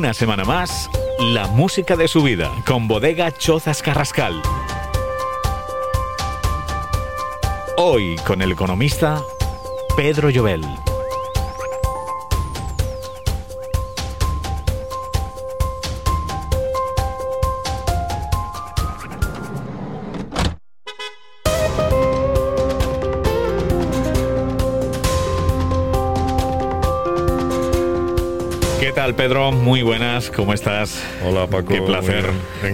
Una semana más, la música de su vida con Bodega Chozas Carrascal. Hoy con el economista Pedro Llobel. Pedro? Muy buenas, ¿cómo estás? Hola, Paco. Qué placer.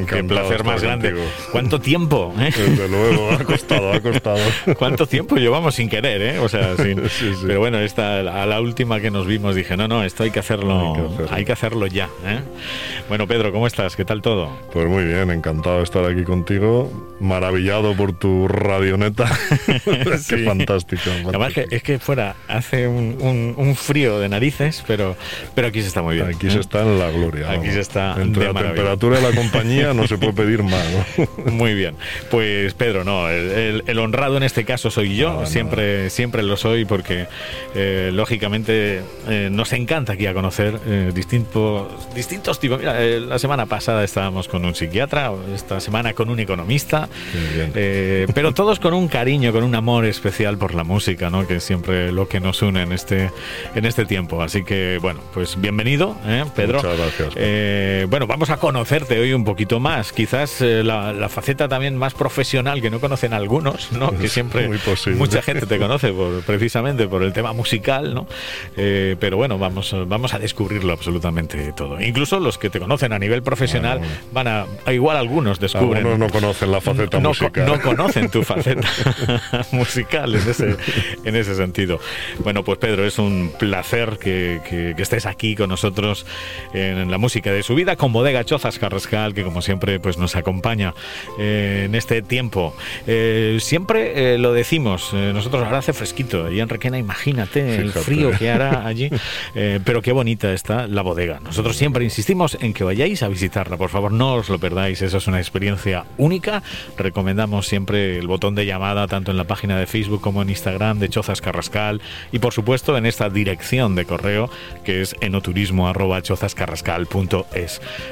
Qué placer más grande. ¿Cuánto tiempo? Eh? Desde luego, ha costado, ha costado. ¿Cuánto tiempo llevamos sin querer, eh? O sea, sin... Pero bueno, esta, a la última que nos vimos dije, no, no, esto hay que hacerlo, hay que hacerlo, ya. ¿eh? Bueno, Pedro, ¿cómo estás? ¿Qué tal todo? Pues muy bien, encantado de estar aquí contigo, maravillado por tu radioneta. Qué fantástico. Además, que, es que fuera hace un, un, frío de narices, pero, pero aquí se está muy Aquí se está en la gloria. Aquí se está. Entre la temperatura de la compañía no se puede pedir más. Muy bien. Pues Pedro, no, el, honrado en este caso soy yo. siempre, siempre lo soy porque eh, lógicamente eh, nos encanta aquí a conocer eh, distintos, distintos tipos. Mira, la semana pasada estábamos con un psiquiatra, esta semana con un economista, pero todos con un cariño, con un amor especial por la música, ¿no? Que es siempre lo que nos une en este, en este tiempo. Así que bueno, pues bienvenido ¿eh, Pedro. Muchas gracias. Eh, bueno, vamos a conocerte hoy un poquito más. Quizás eh, la, faceta también más profesional que no conocen algunos, ¿no? Que siempre mucha gente te conoce por, precisamente por el tema musical, ¿no? pero bueno, vamos, vamos a descubrirlo absolutamente todo. Incluso los que te conocen a nivel profesional van a, igual algunos descubren. Algunos no conocen la faceta no, musical. No conocen tu faceta musical en ese, en ese sentido. Bueno, pues Pedro, es un placer que, que estés aquí con nosotros en la música de su vida con Bodega Chozas Carrascal, que como siempre pues nos acompaña eh, en este tiempo. Eh, siempre eh, lo decimos, nosotros ahora hace fresquito, y en Requena imagínate el frío que hará allí, pero qué bonita está la bodega. Nosotros siempre insistimos en que vayáis a visitarla, por favor no os lo perdáis, eso es una experiencia única. Recomendamos siempre el botón de llamada tanto en la página de Facebook como en Instagram de Chozas Carrascal y por supuesto en esta dirección de correo que es enoturismo arroba.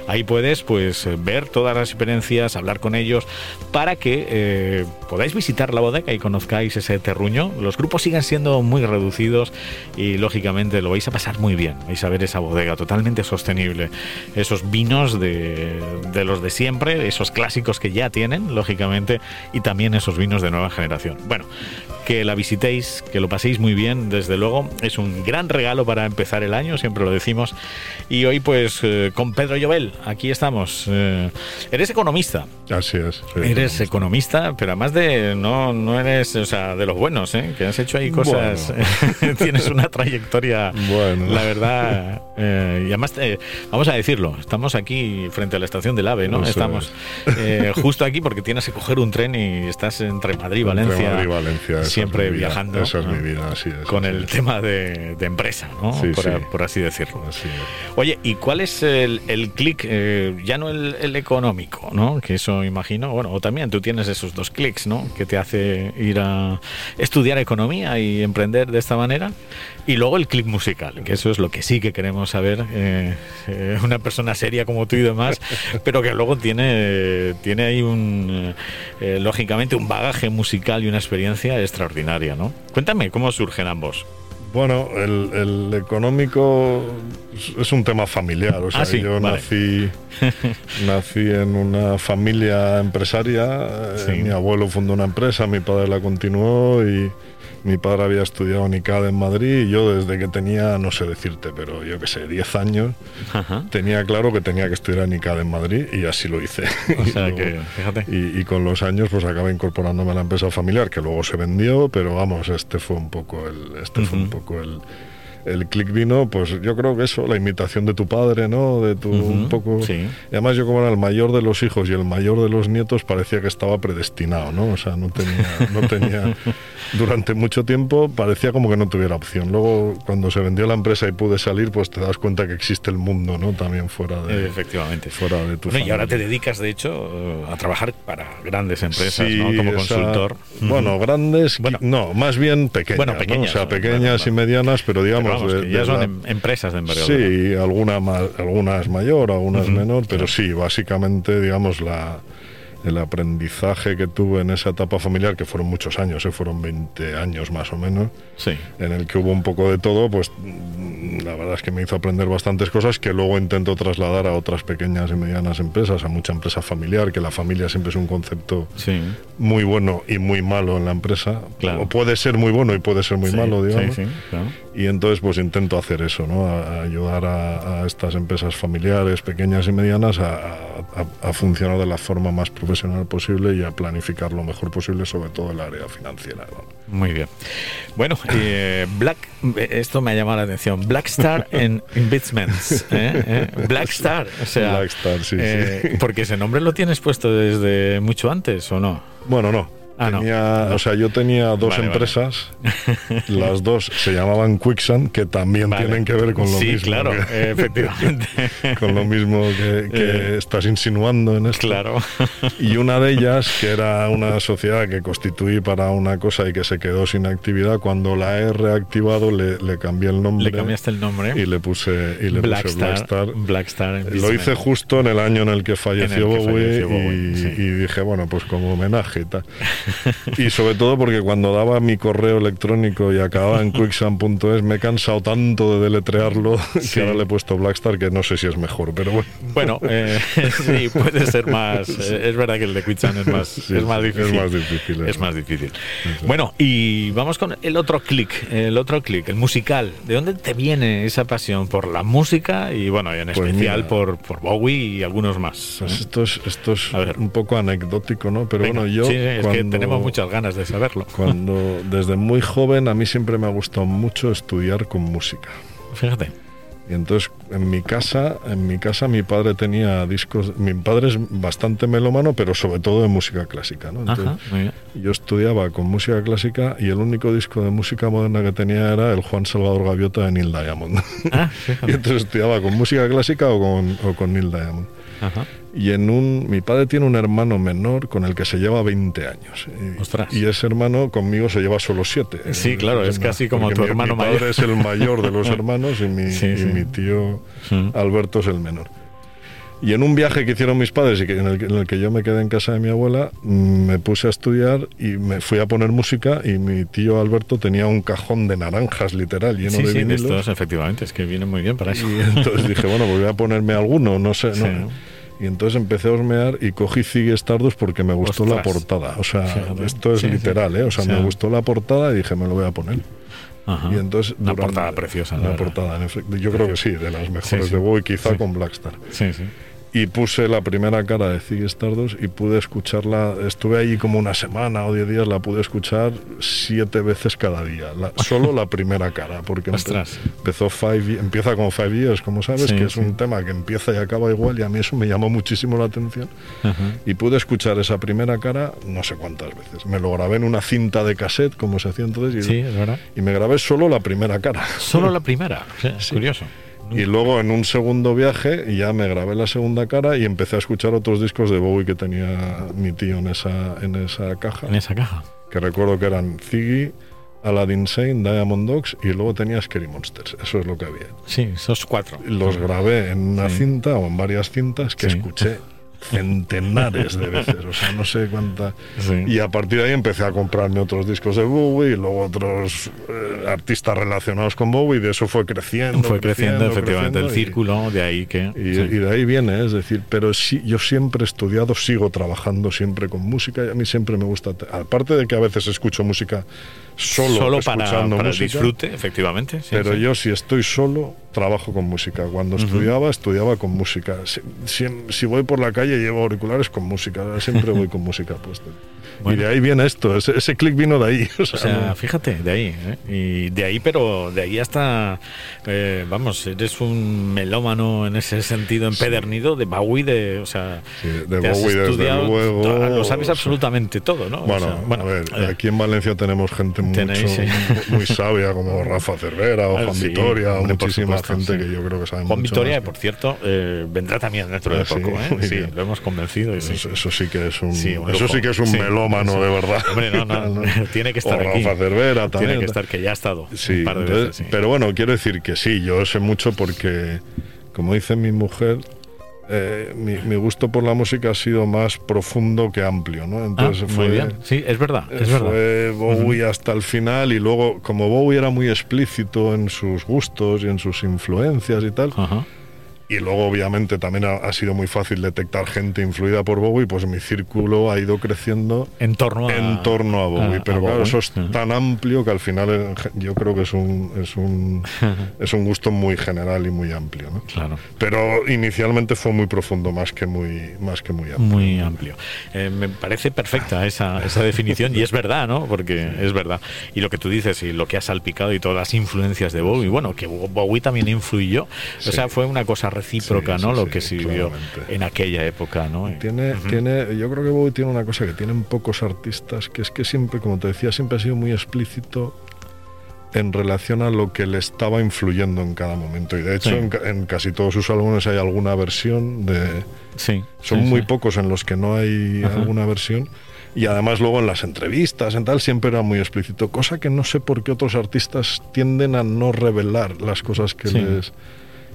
Ahí puedes pues ver todas las experiencias, hablar con ellos para que eh, podáis visitar la bodega y conozcáis ese terruño. Los grupos siguen siendo muy reducidos y lógicamente lo vais a pasar muy bien. Vais a ver esa bodega totalmente sostenible. Esos vinos de los de siempre, esos clásicos que ya tienen, lógicamente, y también esos vinos de nueva generación. Bueno, que la visitéis, que lo paséis muy bien, desde luego. Es un gran regalo para empezar el año, siempre lo decimos. Y hoy, pues, eh, con Pedro Llobel, aquí estamos. Eh, eres economista. Así es. Eres economista, pero además de. No, no eres, o sea, de los buenos, ¿eh? Que has hecho ahí cosas. Tienes una trayectoria, bueno. la verdad. Eh, y además, vamos a decirlo, estamos aquí frente a la estación del AVE, ¿no? estamos justo aquí porque tienes que coger un tren y estás entre Madrid y Valencia. Madrid, Valencia siempre viajando. Esa es mi vida, así es. Con el tema de, empresa, ¿no? por, así decirlo. Oye, ¿y cuál es el, el clic? Eh, ya no el, económico, ¿no? Que eso imagino, bueno, o también tú tienes esos dos clics, ¿no? Que te hace ir a estudiar economía y emprender de esta manera. Y luego el clic musical, que eso es lo que sí que queremos saber. Eh, eh, una persona seria como tú y demás, pero que luego tiene, tiene ahí un, lógicamente, un bagaje musical y una experiencia extra extraordinaria, ¿no? Cuéntame, ¿cómo surgen ambos? Bueno, el, económico es un tema familiar. O sea, ah, yo nací, nací en una familia empresaria. Eh, mi abuelo fundó una empresa, mi padre la continuó y mi padre había estudiado en ICAD en Madrid y yo desde que tenía, no sé decirte, pero yo que sé, 10 años, tenía claro que tenía que estudiar en ICAD en Madrid y así lo hice. O sea que, fíjate. Y, con los años pues acabé incorporándome a la empresa familiar, que luego se vendió, pero vamos, este fue un poco el, este fue un poco el el click vino, pues yo creo que eso, la imitación de tu padre, ¿no? De tu un poco. Sí. Y además yo como era el mayor de los hijos y el mayor de los nietos parecía que estaba predestinado, ¿no? O sea, no tenía, no tenía durante mucho tiempo parecía como que no tuviera opción. Luego cuando se vendió la empresa y pude salir, pues te das cuenta que existe el mundo, ¿no? También fuera de efectivamente fuera de tu Y ahora te dedicas de hecho a trabajar para grandes empresas, ¿no? Como consultor. Bueno, grandes, bueno, no, más bien pequeñas, bueno, pequeñas, o sea, pequeñas y medianas, pero digamos vamos, ya son em, empresas de envergadura. Sí, alguna más, algunas mayor, algunas menor, pero sí, básicamente, digamos, la el aprendizaje que tuve en esa etapa familiar, que fueron muchos años, ¿eh? fueron 20 años más o menos, en el que hubo un poco de todo, pues la verdad es que me hizo aprender bastantes cosas que luego intento trasladar a otras pequeñas y medianas empresas, a mucha empresa familiar, que la familia siempre es un concepto muy bueno y muy malo en la empresa. O puede ser muy bueno y puede ser muy malo, digamos. Y entonces pues intento hacer eso, ¿no? ayudar a, estas empresas familiares, pequeñas y medianas a, funcionar de la forma más profesional posible y a planificar lo mejor posible, sobre todo el área financiera. Muy bien. Bueno, eh, Black, esto me ha llamado la atención. Blackstar en Investments. ¿eh? ¿Eh? Blackstar, o sea, Blackstar, sí, sí. porque ese nombre lo tienes puesto desde mucho antes, ¿o no? Bueno, no. Ah, tenía, O sea, yo tenía dos empresas, las dos se llamaban Quicksand, que también tienen que ver con lo mismo. Sí, claro, efectivamente. Con lo mismo que, eh, estás insinuando en esto. Claro. Y una de ellas, que era una sociedad que constituí para una cosa y que se quedó sin actividad, cuando la he reactivado le, le cambié el nombre. Le cambiaste el nombre. Y le puse, y le Blackstar. Blackstar. lo hice justo en el año en el que falleció, Bowie, y, y, dije, bueno, pues como homenaje y tal. y sobre todo porque cuando daba mi correo electrónico y acababa en quicksand.es me he cansado tanto de deletrearlo que ahora le he puesto Blackstar que no sé si es mejor, pero bueno. Bueno, eh, sí, puede ser más. Eh, es verdad que el de Quicksand es más, es más difícil. Es más difícil. Es más difícil. Bueno, y vamos con el otro clic, el otro clic, el musical. ¿De dónde te viene esa pasión por la música y bueno, en pues especial por, por, Bowie y algunos más? Pues esto es, esto es un poco anecdótico, ¿no? Pero bueno, yo tenemos muchas ganas de saberlo. Cuando desde muy joven a mí siempre me ha gustado mucho estudiar con música. Fíjate. Y entonces en mi casa, en mi casa mi padre tenía discos, mi padre es bastante melómano, pero sobre todo de música clásica, ¿no? yo estudiaba con música clásica y el único disco de música moderna que tenía era el Juan Salvador Gaviota de Neil Diamond. Ah, y entonces estudiaba con música clásica o con, o con Neil Diamond. Y en un, mi padre tiene un hermano menor con el que se lleva 20 años. Y, y ese hermano conmigo se lleva solo 7. Sí, claro, es casi como tu hermano mayor. Mi padre es el mayor de los hermanos y mi, y mi tío Alberto es el menor. Y en un viaje que hicieron mis padres y que, en, el, que yo me quedé en casa de mi abuela, mm, me puse a estudiar y me fui a poner música y mi tío Alberto tenía un cajón de naranjas literal lleno de vinilos. Sí, estos efectivamente, es que viene muy bien para eso. Y entonces dije, bueno, pues voy a ponerme alguno, no sé, no. Y entonces empecé a hormear y cogí Ziggy Stardust porque me gustó la portada. O sea, esto es literal, ¿eh? O sea, me gustó la portada y dije, me lo voy a poner. Y entonces, una portada preciosa. Una portada, yo creo que sí, de las mejores de Bowie, quizá con Blackstar. Sí, sí y puse la primera cara de Ziggy Stardust y pude escucharla, estuve allí como una semana o diez días, la pude escuchar siete veces cada día, solo la primera cara, porque empezó five, empieza con Five Years, como sabes, que es un tema que empieza y acaba igual y a mí eso me llamó muchísimo la atención. Y pude escuchar esa primera cara no sé cuántas veces. Me lo grabé en una cinta de cassette, como se hacía entonces, y, y me grabé solo la primera cara. Solo la primera, curioso. Y luego en un segundo viaje ya me grabé la segunda cara y empecé a escuchar otros discos de Bowie que tenía mi tío en esa, en esa caja. En esa caja. Que recuerdo que eran Ziggy, Aladdin Sane, Diamond Dogs y luego tenía Scary Monsters. Eso es lo que había. Sí, esos cuatro. Los grabé en una cinta o en varias cintas que escuché centenares de veces, o sea, no sé cuántas. Y a partir de ahí empecé a comprarme otros discos de Bowie y luego otros eh, artistas relacionados con Bowie y de eso fue creciendo. Fue creciendo, efectivamente, el círculo, de ahí que... Y, de ahí viene, es decir, pero sí, yo siempre he estudiado, sigo trabajando siempre con música y a mí siempre me gusta, aparte de que a veces escucho música solo, solo para, para el disfrute, efectivamente. pero yo si estoy solo, trabajo con música. Cuando estudiaba, estudiaba con música. Si, si, voy por la calle, llevo auriculares con música. Siempre voy con música puesta. Y de ahí viene esto, ese, ese clic vino de ahí. O sea, fíjate, de ahí. ¿eh? Y de ahí, pero de ahí hasta, eh, vamos, eres un melómano en ese sentido empedernido de Bowie, de, o sea, de Bowie desde luego. Lo sabes absolutamente todo, ¿no? Bueno, bueno a ver, eh. aquí en Valencia tenemos gente mucho, muy sabia, como Rafa Cervera o ah, Juan Vitoria, o muchísima gente que yo creo que sabe Juan Vitoria, por cierto, eh, vendrá también dentro de ah, poco, ¿eh? Sí, lo hemos convencido. eso, sí. que es un, eso sí que es un melómano, de verdad. Hombre, no, no, tiene que estar o Rafa Cervera también. Tiene que estar, que ya ha estado sí, Pero bueno, quiero decir que sí, yo sé mucho porque, como dice mi mujer, eh, mi, gusto por la música ha sido más profundo que amplio, ¿no? Entonces ah, fue, muy bien. Sí, es verdad, es fue Bowie hasta el final y luego, como Bowie era muy explícito en sus gustos y en sus influencias y tal, y luego, obviamente, también ha, sido muy fácil detectar gente influida por Bowie, pues mi círculo ha ido creciendo en torno a, en torno a Bowie. Pero claro, eso es tan amplio que al final eh, yo creo que es un, es un, es un gusto muy general y muy amplio. ¿no? Claro. Pero inicialmente fue muy profundo, más que muy, más que muy amplio. Muy amplio. Eh, me parece perfecta esa, esa definición y es verdad, ¿no? Porque es verdad. Y lo que tú dices y lo que ha salpicado y todas las influencias de Bowie, bueno, que Bowie también influyó. O sea, fue una cosa recíproca, ¿no? lo que se vivió en aquella época, ¿no? Tiene, tiene, yo creo que Bowie tiene una cosa que tienen pocos artistas, que es que siempre, como te decía, siempre ha sido muy explícito en relación a lo que le estaba influyendo en cada momento. Y de hecho, en, casi todos sus álbumes hay alguna versión de. Sí. Son muy pocos en los que no hay alguna versión. Y además, luego en las entrevistas, en tal, siempre era muy explícito. Cosa que no sé por qué otros artistas tienden a no revelar las cosas que les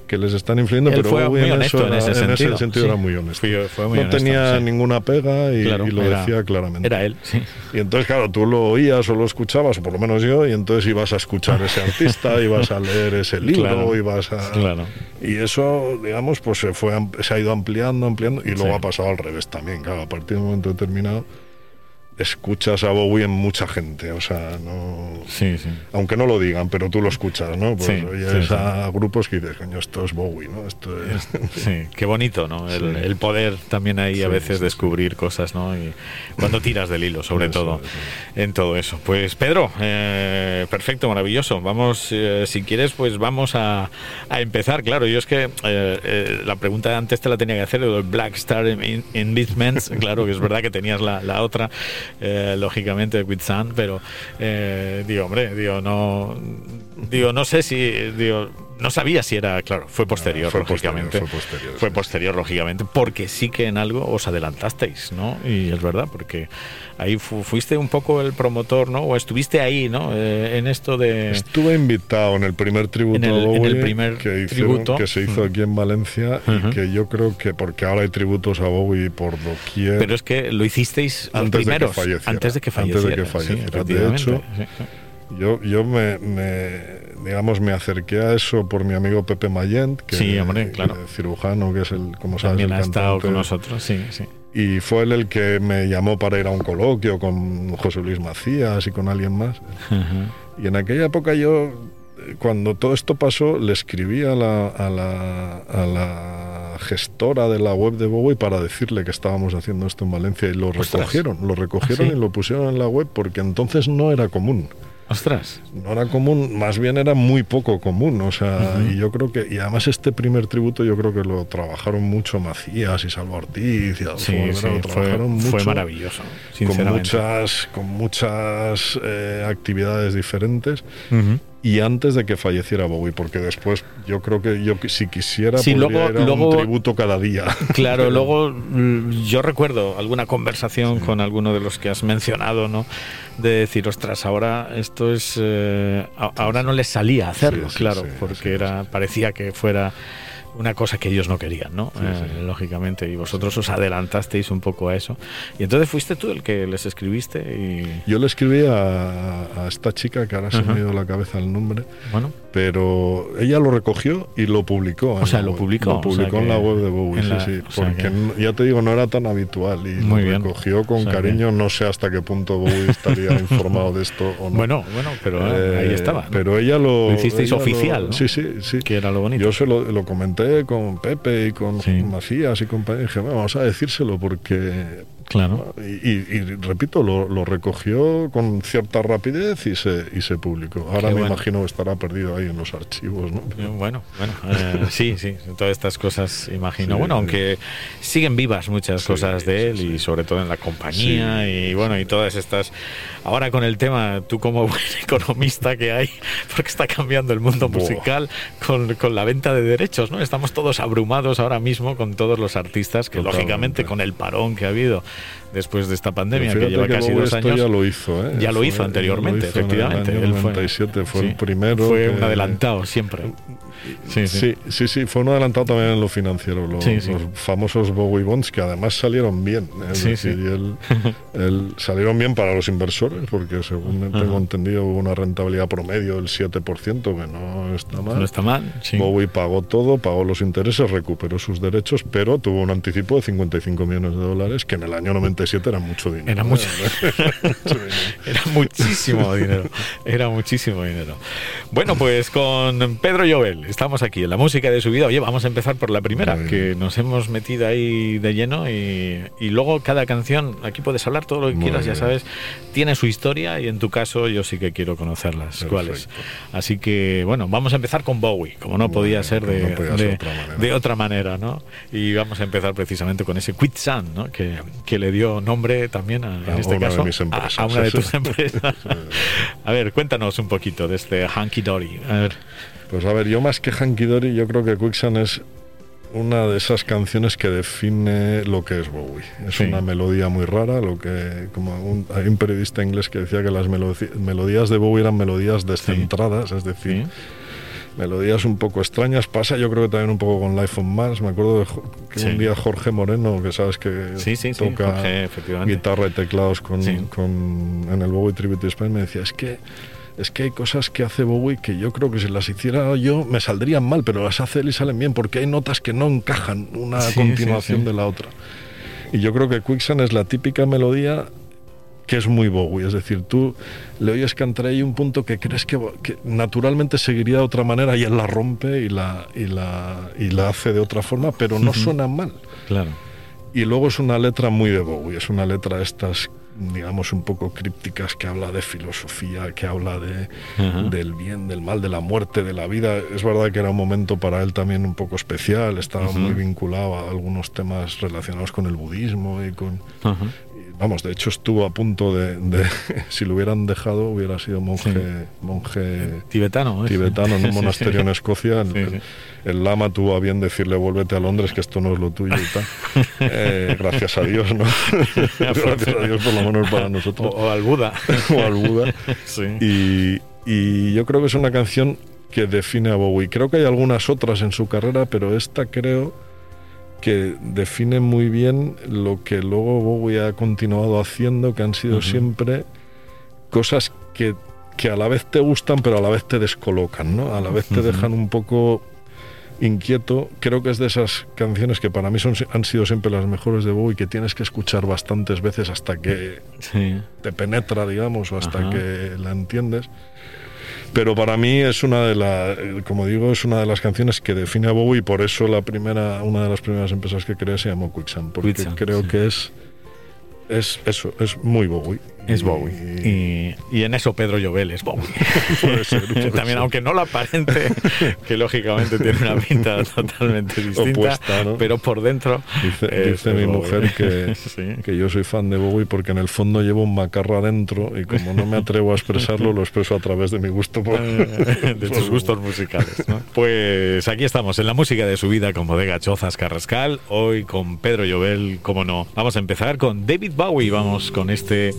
que les están influyendo, pero fue muy honesto en, ese, en ese sentido. era muy honesto. no tenía ninguna pega y, lo decía claramente. Era él, sí. Y entonces, claro, tú lo oías o lo escuchabas, o por lo menos yo, y entonces ibas a escuchar ese artista, ibas a leer ese libro, ibas a... Claro. Y eso, digamos, pues se, fue, se ha ido ampliando, ampliando, y luego ha pasado al revés también, claro, a partir de un momento determinado escuchas a Bowie en mucha gente, o sea, no... Sí, sí. Aunque no lo digan, pero tú lo escuchas, ¿no? Pues sí, a grupos que dices, coño, esto es Bowie, ¿no? Esto es... Sí, qué bonito, ¿no? El, poder también ahí a veces descubrir cosas, ¿no? Y cuando tiras del hilo, sobre todo, en todo eso. Pues Pedro, eh, perfecto, maravilloso. Vamos, eh, si quieres, pues vamos a, a, empezar. Claro, yo es que eh, la pregunta antes te la tenía que hacer, el Black Star in, claro que es verdad que tenías la, la otra eh, lógicamente With pero eh, digo, hombre, digo, no digo, no sé si digo, no sabía si era, claro, fue posterior, lógicamente. fue posterior, lógicamente, porque sí que en algo os adelantasteis, ¿no? Y es verdad, porque ahí fuiste un poco el promotor, ¿no? O estuviste ahí, ¿no? Eh, en esto de... Estuve invitado en el primer tributo en el, primer que, tributo. que se hizo aquí en Valencia y que yo creo que, porque ahora hay tributos a Bowie por doquier... Pero es que lo hicisteis antes de que falleciera. Antes de que falleciera. Antes de que falleciera. de hecho, yo, yo me digamos, me acerqué a eso por mi amigo Pepe Mayent, que sí, hombre, claro. cirujano, que es el, como sabes, También ha estado con nosotros, sí, sí. Y fue él el que me llamó para ir a un coloquio con José Luis Macías y con alguien más. Y en aquella época yo, cuando todo esto pasó, le escribí a la, a la, a la gestora de la web de Bowie para decirle que estábamos haciendo esto en Valencia y lo recogieron, lo recogieron ¿Ah, y lo pusieron en la web porque entonces no era común. Ostras. No era común, más bien era muy poco común, o sea, y yo creo que, y además este primer tributo yo creo que lo trabajaron mucho Macías y Salvo Ortiz y sí, sí, lo trabajaron mucho, fue maravilloso, Con muchas, con muchas eh, actividades diferentes y antes de que falleciera Bowie, porque después yo creo que yo si quisiera sí, luego, luego, un tributo cada día. Claro, luego mm, yo recuerdo alguna conversación con alguno de los que has mencionado, ¿no? De decir, ostras, ahora esto es, eh, ahora no les salía hacerlo, claro, porque era parecía que fuera una cosa que ellos no querían, ¿no? Eh, lógicamente, y vosotros os adelantasteis un poco a eso. Y entonces fuiste tú el que les escribiste y... Yo le escribí a, esta chica, que ahora se me ha ido la cabeza el nombre, bueno. Pero ella lo recogió y lo publicó. O sea, lo publicó. Lo publicó en la web de Bowie, sí, sí. Porque ya te digo, no era tan habitual y lo recogió con cariño. No sé hasta qué punto Bowie estaría informado de esto o no. Bueno, bueno, pero eh, ahí estaba. Pero ella lo... Lo hicisteis oficial, Sí, sí, sí. Que era lo bonito. Yo se lo, lo comenté con Pepe y con Macías y compañía. Dije, vamos a decírselo porque Claro. Y, repito, lo, recogió con cierta rapidez y se, y se publicó. Ahora me imagino que estará perdido ahí en los archivos. ¿no? Bueno, bueno, eh, sí, sí, todas estas cosas imagino. bueno, aunque siguen vivas muchas cosas de él y sobre todo en la compañía y bueno, y todas estas... Ahora con el tema, tú como buen economista que hay, porque está cambiando el mundo musical con, con, la venta de derechos, ¿no? Estamos todos abrumados ahora mismo con todos los artistas que lógicamente con el parón que ha habido después de esta pandemia que lleva casi dos años. Ya lo hizo, ¿eh? Ya lo hizo anteriormente, efectivamente. En el 97 fue, el primero. Fue un adelantado siempre. Sí sí. sí, sí, fue un adelantado también en lo financiero. Los, famosos Bowie Bonds que además salieron bien. sí sí el, salieron bien para los inversores porque según tengo entendido hubo una rentabilidad promedio del 7%, que no está mal. No está mal. Bowie pagó todo, pagó los intereses, recuperó sus derechos, pero tuvo un anticipo de 55 millones de dólares que en el año 90 era mucho dinero. Era, mucho, era muchísimo dinero. Era muchísimo dinero. Bueno, pues con Pedro Jovel estamos aquí en la música de su vida. Oye, vamos a empezar por la primera, que nos hemos metido ahí de lleno y, luego cada canción, aquí puedes hablar todo lo que quieras, ya sabes, tiene su historia y en tu caso yo sí que quiero conocerlas. ¿Cuáles? Así que, bueno, vamos a empezar con Bowie, como no podía ser de, de, otra manera, ¿no? Y vamos a empezar precisamente con ese Quit Sun, ¿no? Que, que le dio nombre también, a, en este caso, a, una de tus empresas. a ver, cuéntanos un poquito de este Hanky Dory. A ver. Pues a ver, yo más que Hanky Dory, yo creo que Quicksand es una de esas canciones que define lo que es Bowie. Es una melodía muy rara, lo que como hay un periodista inglés que decía que las melodías de Bowie eran melodías descentradas, es decir, melodías un poco extrañas. Pasa yo creo que también un poco con Life on Mars. Me acuerdo de que un día Jorge Moreno, que sabes que toca guitarra y teclados con, en el Bowie Tribute Spain, me decía, es que es que hay cosas que hace Bowie que yo creo que si las hiciera yo me saldrían mal, pero las hace él y salen bien, porque hay notas que no encajan una continuación de la otra. Y yo creo que Quicksand es la típica melodía que es muy Bowie. Es decir, tú le oyes cantar ahí un punto que crees que, naturalmente seguiría de otra manera y él la rompe y la, y la, y la hace de otra forma, pero no suena mal. Claro. Y luego es una letra muy de Bowie, es una letra estas digamos un poco crípticas que habla de filosofía, que habla de, del bien, del mal, de la muerte, de la vida. Es verdad que era un momento para él también un poco especial, estaba muy vinculado a algunos temas relacionados con el budismo y con, Vamos, de hecho estuvo a punto de, si lo hubieran dejado, hubiera sido monje, monje tibetano, ¿eh? tibetano en un monasterio en Escocia. El, lama tuvo a bien decirle vuélvete a Londres, que esto no es lo tuyo y tal. Eh, gracias a Dios, ¿no? gracias a Dios por lo menos para nosotros. O, al Buda. o al Buda. Y, y yo creo que es una canción que define a Bowie. Creo que hay algunas otras en su carrera, pero esta creo que define muy bien lo que luego Bowie ha continuado haciendo, que han sido siempre cosas que, que, a la vez te gustan, pero a la vez te descolocan, ¿no? A la vez te dejan un poco inquieto. Creo que es de esas canciones que para mí son, han sido siempre las mejores de Bowie, que tienes que escuchar bastantes veces hasta que te penetra, digamos, o hasta que la entiendes. Pero para mí es una de las, como digo, es una de las canciones que define a Bowie y por eso la primera, una de las primeras empresas que creé se llamó Quicksand, porque creo que es es eso, es muy Bowie. Es Bowie. Y, en eso Pedro Llobel es Bowie. También, aunque no lo aparente, que lógicamente tiene una pinta totalmente distinta, pero por dentro. Dice, mi mujer que, que yo soy fan de Bowie porque en el fondo llevo un macarra dentro y como no me atrevo a expresarlo, lo expreso a través de mi gusto por, de tus gustos musicales. Pues aquí estamos en la música de su vida con Bodega Chozas Carrascal, hoy con Pedro Llobel, como no. Vamos a empezar con David Bowie, vamos con este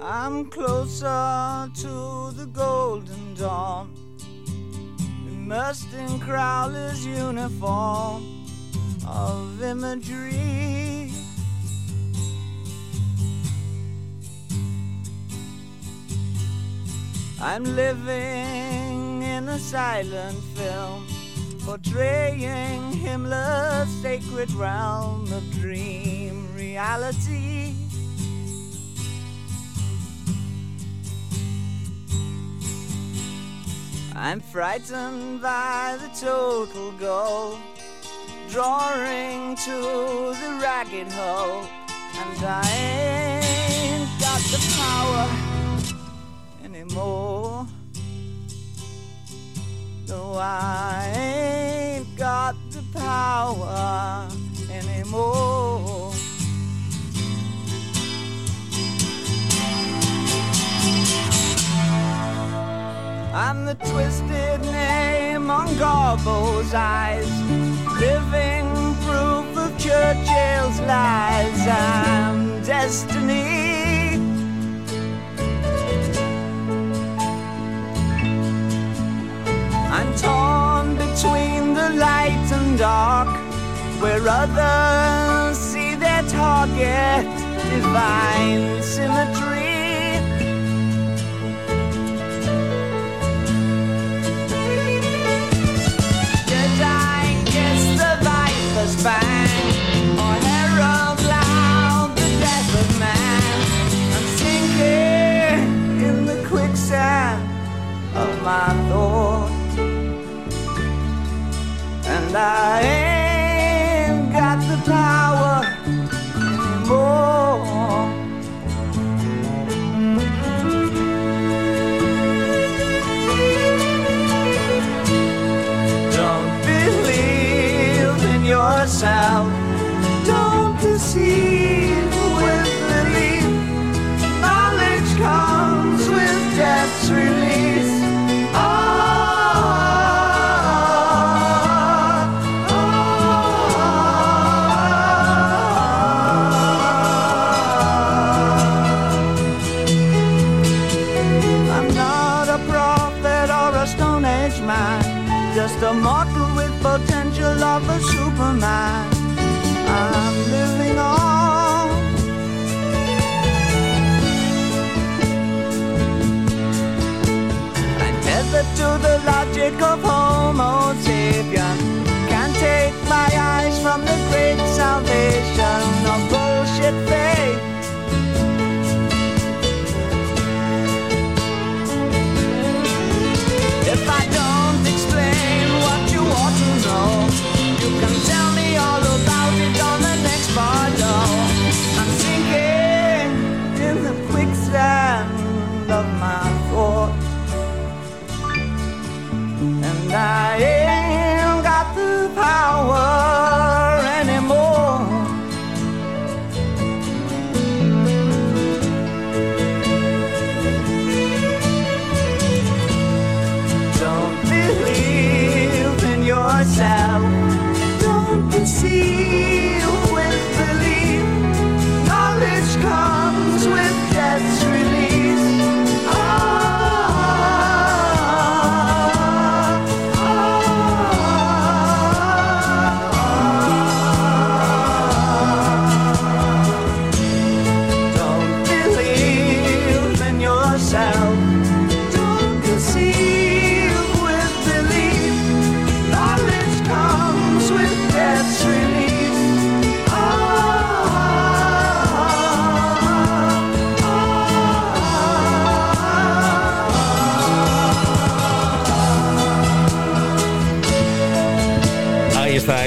I'm closer to the golden dawn, immersed in Crowley's uniform of imagery. I'm living in a silent film, portraying Himmler's sacred realm of dream reality. I'm frightened by the total goal, drawing to the ragged hole, and I ain't got the power anymore. No, I ain't got the power anymore. I'm the twisted name on Garbo's eyes, living proof of Churchill's lies. I'm destiny. I'm torn between the light and dark, where others see their target, divine symmetry. Kiss the viper's or the death of man? I'm sinking in the quicksand of my I ain't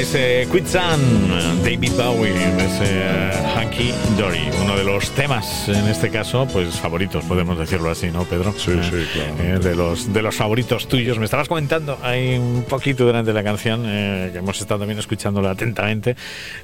Ahí está ese Quicksand, David Bowie, ese Dory, uno de los temas, en este caso, pues favoritos, podemos decirlo así, ¿no, Pedro? Sí, sí, claro. Eh, de, los, de los favoritos tuyos. Me estabas comentando ahí un poquito durante la canción, eh, que hemos estado también escuchándola atentamente,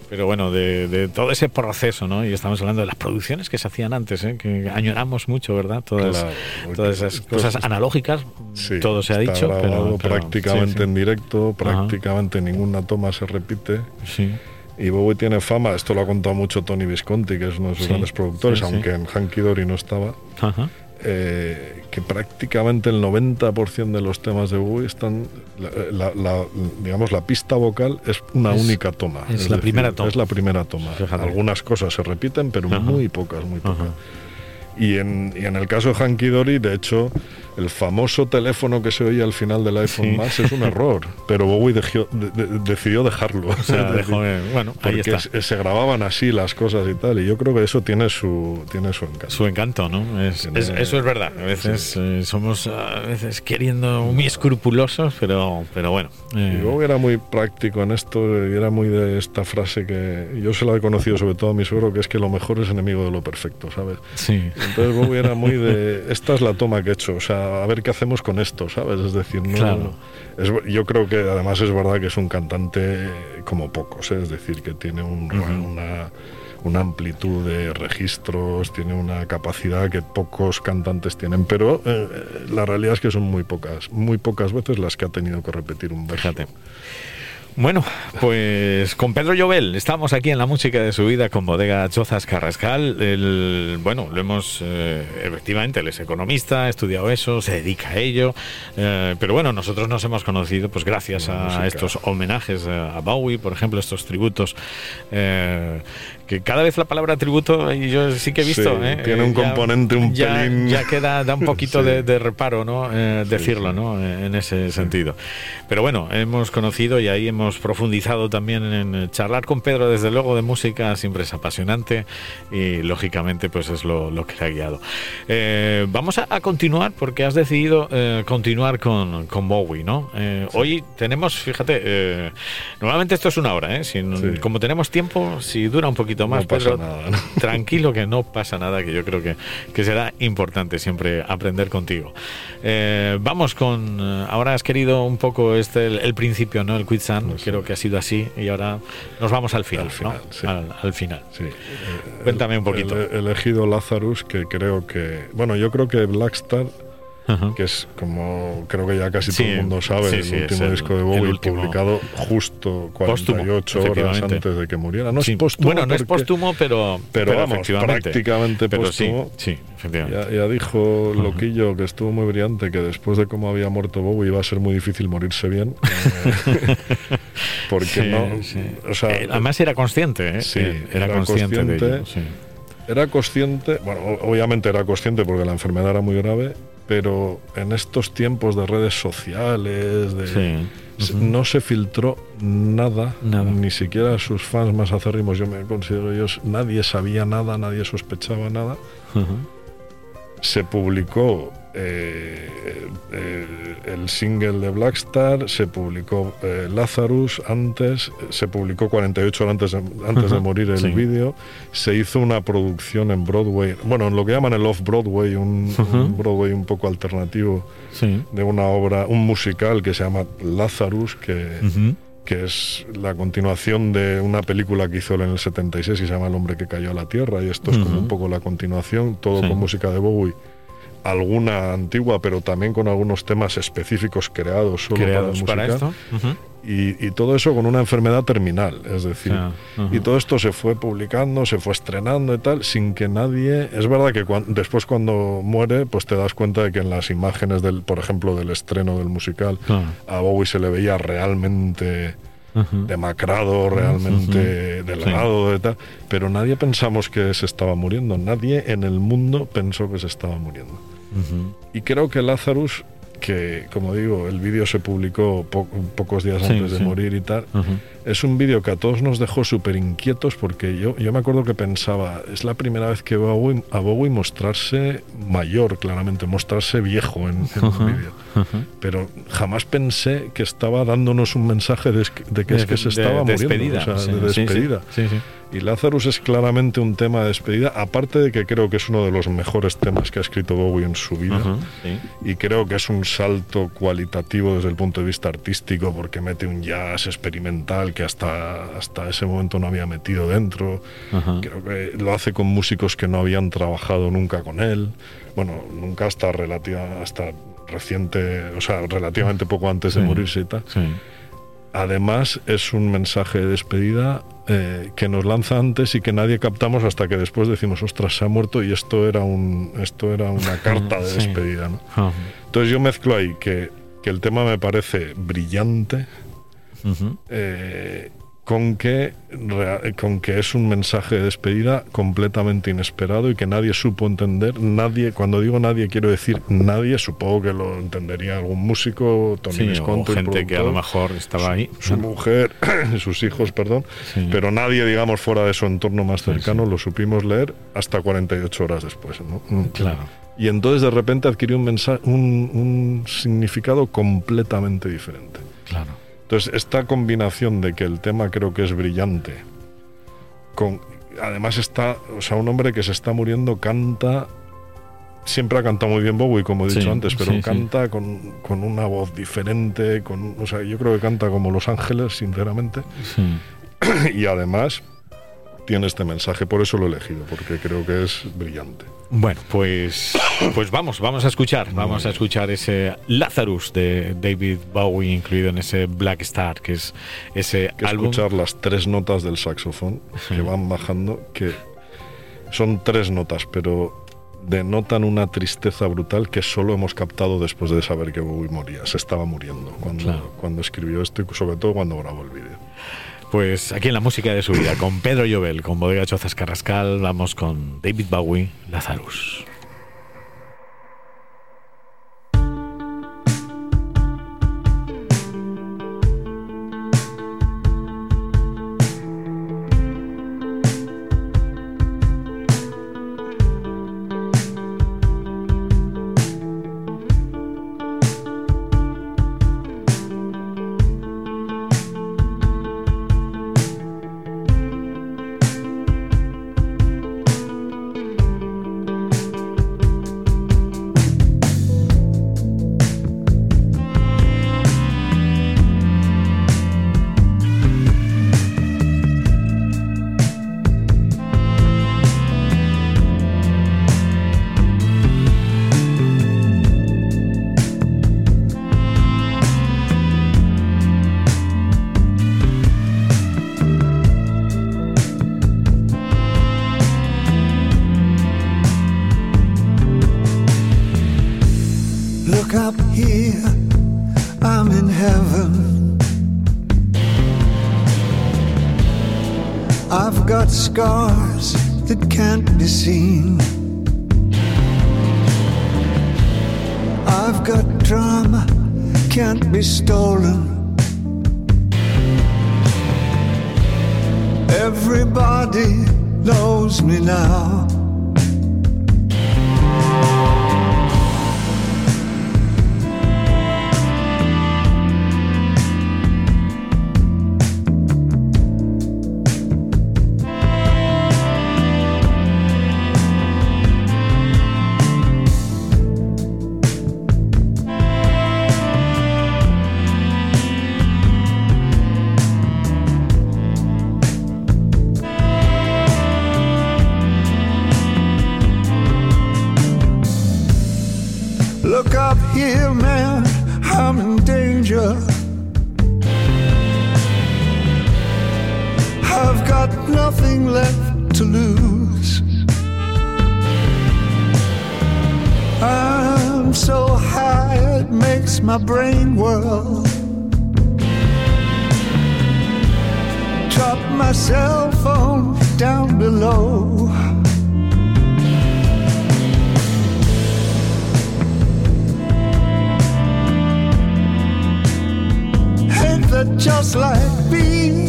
pero bueno, de, de todo ese proceso, ¿no? Y estamos hablando de las producciones que se hacían antes, ¿eh? que añoramos mucho, ¿verdad? Todas, Claro, todas esas cosas analógicas, Sí, todo se ha dicho, grabado pero, pero- prácticamente sí, sí. en directo, Ajá. prácticamente ninguna toma se repite. Sí. Y Bowie tiene fama, esto lo ha contado mucho Tony Visconti, que es uno de sus Sí, grandes productores, sí, sí. aunque en Hanky Dory no estaba, Ajá. eh, que prácticamente el 90% de los temas de Bowie están, la, la- la- digamos, la pista vocal es una Es- única toma. es la primera toma. Es la primera toma. Fíjate. Algunas cosas se repiten, pero Ajá. muy pocas, muy pocas. Ajá. Y en, y en el caso de Hanky Dory, de hecho, el famoso teléfono que se oía al final del iPhone Sí. Max es un error, pero Bowie dejió- de- de- decidió dejarlo. O sea, dejó, eh, bueno, ahí porque está. se, se grababan así las cosas y tal, y yo creo que eso tiene su, tiene su encanto. Su encanto, ¿no? Es- Tiene- es- eso es verdad. A veces eh, somos a veces queriendo muy escrupulosos, pero, pero bueno. eh, Y Bowie era muy práctico en esto, y era muy de esta frase que yo se la he conocido sobre todo a mi suegro, que es que lo mejor es enemigo de lo perfecto, ¿sabes? sí. Entonces Bowie era muy de, esta es la toma que he hecho, o sea, a ver qué hacemos con esto, ¿sabes? Es decir, no... Claro. es- yo creo que además es verdad que es un cantante como pocos, ¿eh? es decir, que tiene un- una, una amplitud de registros, tiene una capacidad que pocos cantantes tienen, pero eh, la realidad es que son muy pocas, muy pocas veces las que ha tenido que repetir un verso. Fíjate. Bueno, pues con Pedro Llobel estamos aquí en la música de su vida con Bodega Chozas Carrascal. El, bueno, lo hemos, eh, efectivamente, él es economista, ha estudiado eso, se dedica a ello. eh, pero bueno, nosotros nos hemos conocido pues gracias a estos homenajes a Bowie, por ejemplo, estos tributos. eh, que cada vez la palabra tributo, y yo sí que he visto, Sí, ¿eh? tiene Eh, un ya- componente un ya, pelín- Ya queda, da un poquito Sí. de, de reparo, ¿no? Eh, decirlo, sí. ¿no? Eh, En ese sentido. Pero bueno, hemos conocido y ahí hemos profundizado también en eh, charlar con Pedro, desde luego, de música siempre es apasionante y lógicamente pues es lo, lo que le ha guiado. Eh, vamos a, a continuar porque has decidido eh, continuar con, con Bowie, ¿no? Eh, Hoy tenemos, fíjate, eh, normalmente esto es una hora, ¿eh? Si-. Como tenemos tiempo, si dura un poquito más, No pasa Pedro, nada, ¿no? tranquilo que no pasa nada, que yo creo que, que será importante siempre aprender contigo. Eh, vamos con, eh, ahora has querido un poco este el, el principio, ¿no? El quicksand, Sí. creo que ha sido así y ahora nos vamos al final, Al final, ¿no? sí. Al, al final. Sí. Cuéntame un poquito. He elegido Lazarus, que creo que. Bueno, yo creo que Blackstar, Ajá. que es como creo que ya casi Sí, todo el mundo sabe, sí, el sí, último el- disco de Bowie, publicado justo Póstumo, 48 horas efectivamente. antes de que muriera. No es póstumo. Bueno, no es póstumo, pero, pero vamos, prácticamente pero póstumo. Sí. Ya, ya dijo Loquillo, que estuvo muy brillante, que después de cómo había muerto Bowie iba a ser muy difícil morirse bien. Eh, porque no. O sea, Eh, además era consciente, ¿eh? Sí, era, era consciente, de ello. Era consciente, bueno, obviamente era consciente porque la enfermedad era muy grave, pero en estos tiempos de redes sociales, de, Sí. no se filtró nada, Nada. ni siquiera sus fans más acérrimos, yo me considero ellos, nadie sabía nada, nadie sospechaba nada. Se publicó eh, eh, el single de Blackstar, se publicó eh, Lazarus antes, se publicó 48 horas antes de, antes de morir el sí. vídeo, se hizo una producción en Broadway, bueno, en lo que llaman el Off-Broadway, un, Broadway un poco alternativo Sí. de una obra, un musical que se llama Lazarus, que, que es la continuación de una película que hizo él en el 76 y se llama El hombre que cayó a la tierra y esto es como un poco la continuación, todo Sí. con música de Bowie, alguna antigua pero también con algunos temas específicos creados solo Creados para esto. Ujú. y, y todo eso con una enfermedad terminal, es decir, y todo esto se fue publicando, se fue estrenando y tal, sin que nadie. Es verdad que cuan- después, cuando muere, pues te das cuenta de que en las imágenes, del, por ejemplo, del estreno del musical, a Bowie se le veía realmente demacrado, realmente delgado, de tal, pero nadie pensamos que se estaba muriendo. Nadie en el mundo pensó que se estaba muriendo. Y creo que Lazarus, que como digo, el vídeo se publicó po- pocos días Sí, antes de sí. morir y tal. Es un vídeo que a todos nos dejó súper inquietos porque yo, yo me acuerdo que pensaba, es la primera vez que veo a Bowie, a Bowie mostrarse mayor, claramente, mostrarse viejo en, en un vídeo. Pero jamás pensé que estaba dándonos un mensaje de, es que- de es que se De- estaba de muriendo. despedida, o sea, sí, de despedida. Sí, sí. Y Lazarus es claramente un tema de despedida, aparte de que creo que es uno de los mejores temas que ha escrito Bowie en su vida. Y creo que es un salto cualitativo desde el punto de vista artístico, porque mete un jazz experimental que hasta, hasta ese momento no había metido dentro. Ajá. Creo que lo hace con músicos que no habían trabajado nunca con él. Bueno, nunca hasta, relativa, hasta reciente, o sea, relativamente poco antes de Sí. morirse y tal. Sí. Además, es un mensaje de despedida eh, que nos lanza antes y que nadie captamos hasta que después decimos, ostras, se ha muerto y esto era, un, esto era una carta de despedida. ¿no? Entonces yo mezclo ahí que, que el tema me parece brillante Eh, con que, con que es un mensaje de despedida completamente inesperado y que nadie supo entender. Nadie, cuando digo nadie, quiero decir nadie, supongo que lo entendería algún músico, Tony Sí, o gente que a lo mejor estaba ahí. su mujer, sus hijos, perdón, Sí. pero nadie, digamos, fuera de su entorno más cercano lo supimos leer hasta 48 horas después. ¿no? Claro. Y entonces de repente adquirió un, mensaje, un, un significado completamente diferente. Claro. Entonces, esta combinación de que el tema creo que es brillante, con, además está, o sea, un hombre que se está muriendo canta, siempre ha cantado muy bien Bowie, como he dicho Sí, antes, pero sí, sí. canta Con, con una voz diferente, con, o sea, yo creo que canta como Los Ángeles, sinceramente, y además tiene este mensaje, por eso lo he elegido, porque creo que es brillante. Bueno, pues, pues vamos, vamos a escuchar, vamos a escuchar ese Lazarus de David Bowie incluido en ese Black Star, que es ese que álbum. escuchar las tres notas del saxofón que van bajando, que son tres notas, pero denotan una tristeza brutal que solo hemos captado después de saber que Bowie moría. Se estaba muriendo cuando, Claro. cuando escribió esto y sobre todo cuando grabó el vídeo. Pues aquí en la música de su vida, con Pedro Llobel, con Bodega Chozas Carrascal, vamos con David Bowie, Lazarus. Here, man, I'm in danger. I've got nothing left to lose. I'm so high it makes my brain whirl. Drop my cell phone down below. Just like me?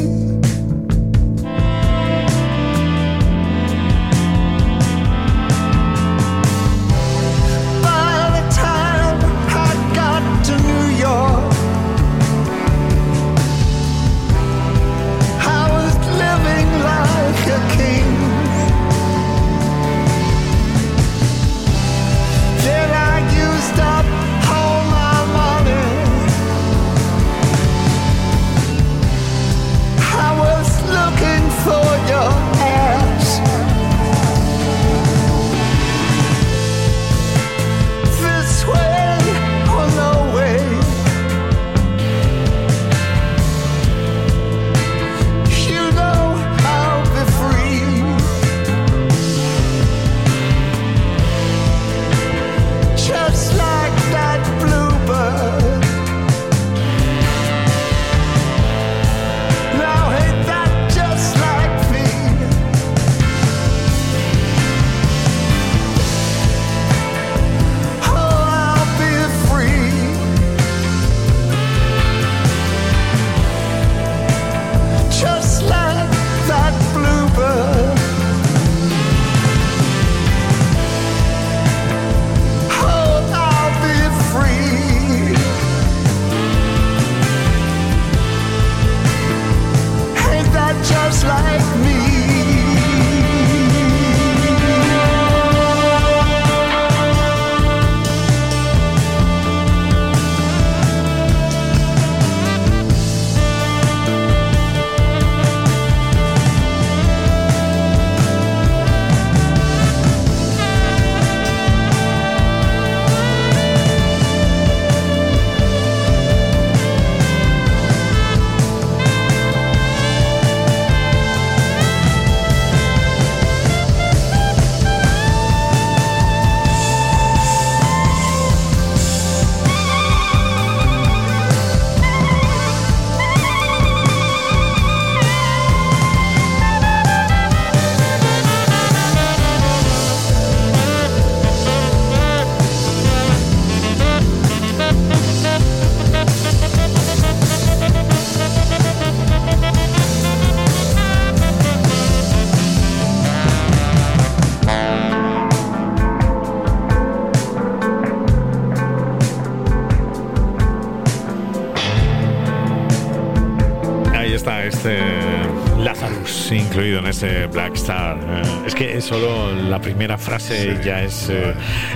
Primera frase Sí, ya es eh,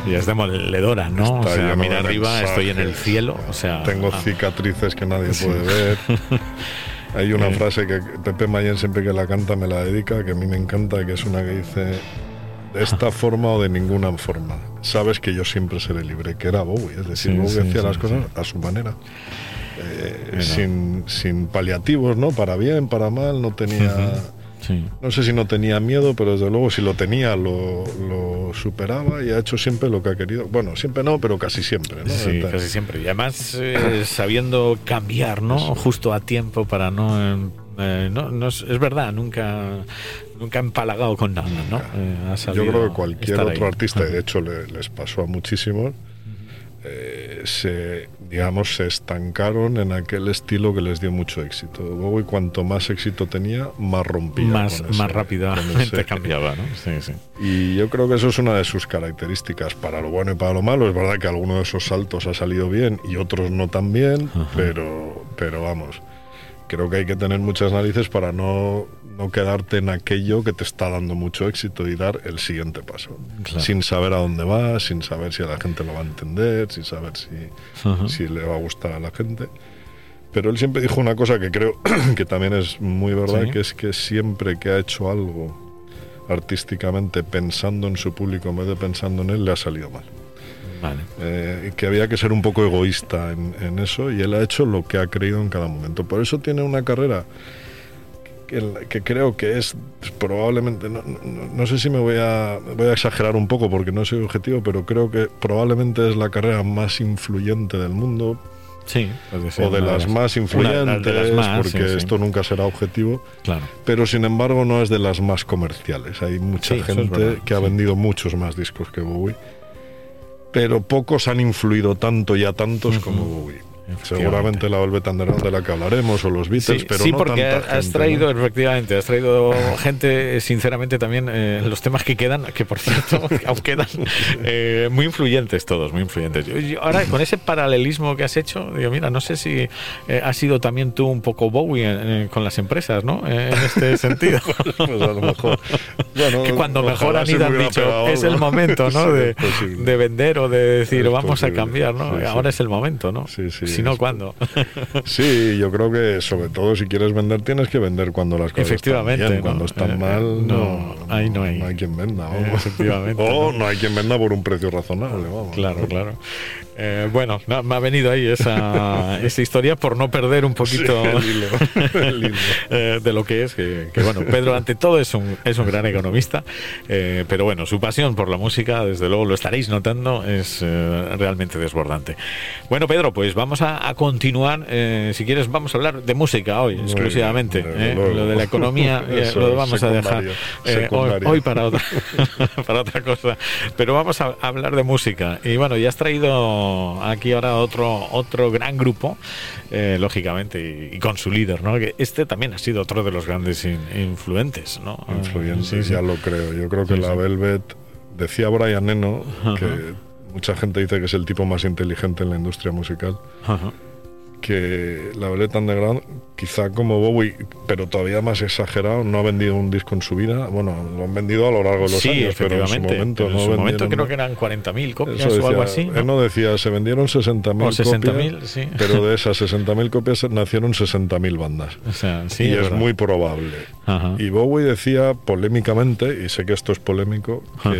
ya es demoledora, ¿no? Está o sea, mira arriba, estoy en el cielo. O sea, Tengo ah, cicatrices que nadie puede ver. Hay una Eh. frase que Pepe Mayen siempre que la canta me la dedica, que a mí me encanta, que es una que dice, de esta forma o de ninguna forma. Sabes que yo siempre seré libre, que era Bowie. Es decir, Sí, Bowie sí, hacía sí, las cosas a su manera. Eh, sin, sin paliativos, ¿no? Para bien, para mal, no tenía... sí. No sé si no tenía miedo, pero desde luego si lo tenía lo, lo superaba y ha hecho siempre lo que ha querido. Bueno, siempre no, pero casi siempre. ¿no? Sí, casi siempre. Y además eh, sabiendo cambiar, ¿no? Justo a tiempo para no... eh, no, no es, es verdad, nunca nunca empalagado con nada, ¿no? Eh, ha Yo creo que cualquier otro ahí. artista, y de hecho le- les pasó a muchísimos, eh, se, digamos, se estancaron en aquel estilo que les dio mucho éxito. Bowie cuanto más éxito tenía, más rompía. más, ese- más rápidamente cambiaba, ¿no? Sí, sí. Y yo creo que eso es una de sus características, para lo bueno y para lo malo. Es verdad que alguno de esos saltos ha salido bien y otros no tan bien, Ajá. pero, pero vamos, creo que hay que tener muchas narices para no, no quedarte en aquello que te está dando mucho éxito y dar el siguiente paso. Claro. Sin saber a dónde vas, sin saber si a la gente lo va a entender, sin saber si, si le va a gustar a la gente. Pero él siempre dijo una cosa que creo que también es muy verdad, Sí. que es que siempre que ha hecho algo artísticamente pensando en su público en vez de pensando en él, le ha salido mal. Vale. Eh, que había que ser un poco egoísta en, en eso y él ha hecho lo que ha creído en cada momento. Por eso tiene una carrera que, que creo que es probablemente, no, no- no sé si me voy a, voy a exagerar un poco porque no soy objetivo, pero creo que probablemente es la carrera más influyente del mundo Sí, o de las más influyentes, las más, porque sí, sí. esto nunca será objetivo, Claro. pero sin embargo no es de las más comerciales. Hay mucha gente verdad, que ha vendido muchos más discos que Bowie, pero pocos han influido tanto y a tantos como Bowie. Seguramente la Velvet Underground de la que hablaremos o los Beatles, Sí, pero sí, no porque tanta has gente, traído, ¿no? efectivamente, has traído gente, sinceramente, también eh, los temas que quedan, que por cierto, aún quedan eh, muy influyentes todos, muy influyentes. Yo- yo ahora, con ese paralelismo que has hecho, digo, mira, no sé si eh, has sido también tú un poco Bowie eh, con las empresas, ¿no? Eh, en este sentido. Pues a lo mejor. Bueno, que cuando mejor ojalá han se ido me han dicho, es el momento, ¿no? Sí, de, vender o de decir, Es vamos a cambiar, ¿no? Sí. Ahora es el momento, ¿no? Sí, sí, si no. Sí, yo creo que sobre todo si quieres vender tienes que vender cuando las cosas Efectivamente, están bien, ¿no? cuando están Eh, mal no, no, ahí no hay. quien venda. Eh, vamos. efectivamente, o ¿no? no hay quien venda por un precio razonable, vamos. Claro, claro. Eh, bueno, no, me ha venido ahí esa, esa historia por no perder un poquito Sí, el hilo, el hilo. eh, de lo que es. Que, que, bueno, Pedro, ante todo, es un, es un gran economista, eh, pero bueno, su pasión por la música, desde luego lo estaréis notando, es realmente desbordante. Bueno, Pedro, pues vamos a, a continuar. si quieres, vamos a hablar de música hoy, Muy exclusivamente. bien, lo de la economía lo vamos a dejar hoy, hoy para otra, para otra cosa. Pero vamos a hablar de música. Y bueno, ya has traído aquí ahora otro, otro gran grupo, eh, lógicamente, y, y con su líder, ¿no? Que este también ha sido otro de los grandes in- influentes, ¿no? Influyente, Sí, sí. ya lo creo. Yo creo que Sí, la. Velvet, decía Brian Eno, Ajá. que mucha gente dice que es el tipo más inteligente en la industria musical, Ajá. Que la Velvet Underground, quizá como Bowie, pero todavía más exagerado, no ha vendido un disco en su vida. Bueno, lo han vendido a lo largo de los Sí, años, pero en su momento pero en no su momento creo que eran 40.000 copias o algo así. ¿no? Él no decía, se vendieron 60.000 O 60.000, copias, sí. pero de esas 60.000 copias nacieron 60.000 bandas. O sea, sí, y es, muy probable. Ajá. Y Bowie decía polémicamente, y sé que esto es polémico, Ajá.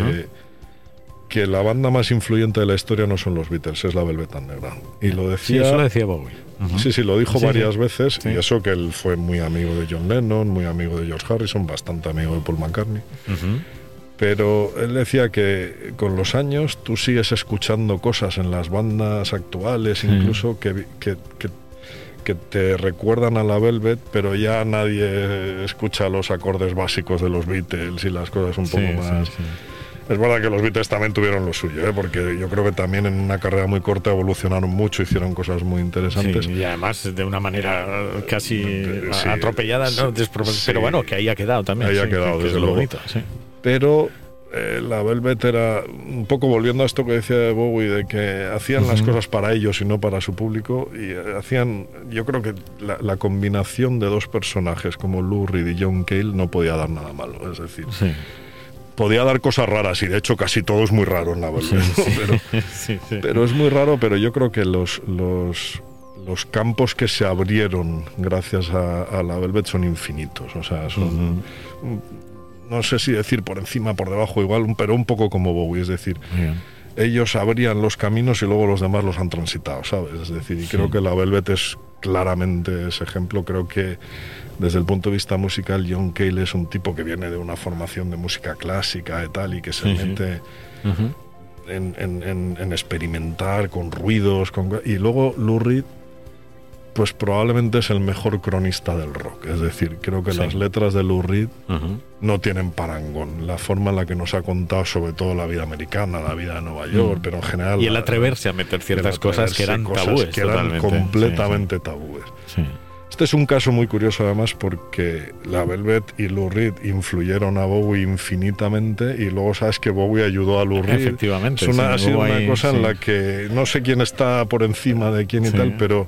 Que, la banda más influyente de la historia no son los Beatles, es la Velvet Underground. Y lo Sí, decía... eso lo decía Bowie. Sí, sí, lo dijo Sí, varias sí. veces Sí. y eso que él fue muy amigo de John Lennon, muy amigo de George Harrison, bastante amigo de Paul McCartney. Pero él decía que con los años tú sigues escuchando cosas en las bandas actuales, incluso que, que, que- que te recuerdan a la Velvet, pero ya nadie escucha los acordes básicos de los Beatles y las cosas un Sí, poco sí, más. sí. Es verdad que los Beatles también tuvieron lo suyo, ¿eh? porque yo creo que también en una carrera muy corta evolucionaron mucho, hicieron cosas muy interesantes. Sí, y además de una manera casi Sí, atropellada, pero bueno, que ahí ha quedado también. Ahí ha quedado, que es desde lo luego. bonito, pero eh, la Velvet era un poco volviendo a esto que decía de Bowie, de que hacían las cosas para ellos y no para su público, y eh, hacían, yo creo que la, la combinación de dos personajes como Lou Reed y John Cale no podía dar nada malo, es decir, Sí. Podía dar cosas raras, y de hecho casi todo es muy raro en la Velvet, ¿no? pero, Sí, sí. pero es muy raro, pero yo creo que los, los, los campos que se abrieron gracias a, a la Velvet son infinitos. O sea, son, no sé si decir por encima, por debajo, igual, pero un poco como Bowie. Es decir, Bien. ellos abrían los caminos y luego los demás los han transitado, ¿sabes? Es decir, y creo que la Velvet es claramente ese ejemplo. Creo que desde el punto de vista musical, John Cale es un tipo que viene de una formación de música clásica y tal, y que se Sí, sí. mete en, en- en- en experimentar con ruidos. Con, y luego Lou Reed, pues probablemente es el mejor cronista del rock. Es decir, creo que Sí. las letras de Lou Reed no tienen parangón. La forma en la que nos ha contado sobre todo la vida americana, la vida de Nueva York, pero en general... Mm. Y el la- atreverse a meter ciertas cosas que eran cosas tabúes. que eran completamente tabúes. Este es un caso muy curioso además porque la Velvet y Lou Reed influyeron a Bowie infinitamente y luego sabes que Bowie ayudó a Lou Reed. Efectivamente, Es una, sí, ha sido una cosa en la que no sé quién está por encima de quién y Sí. tal, pero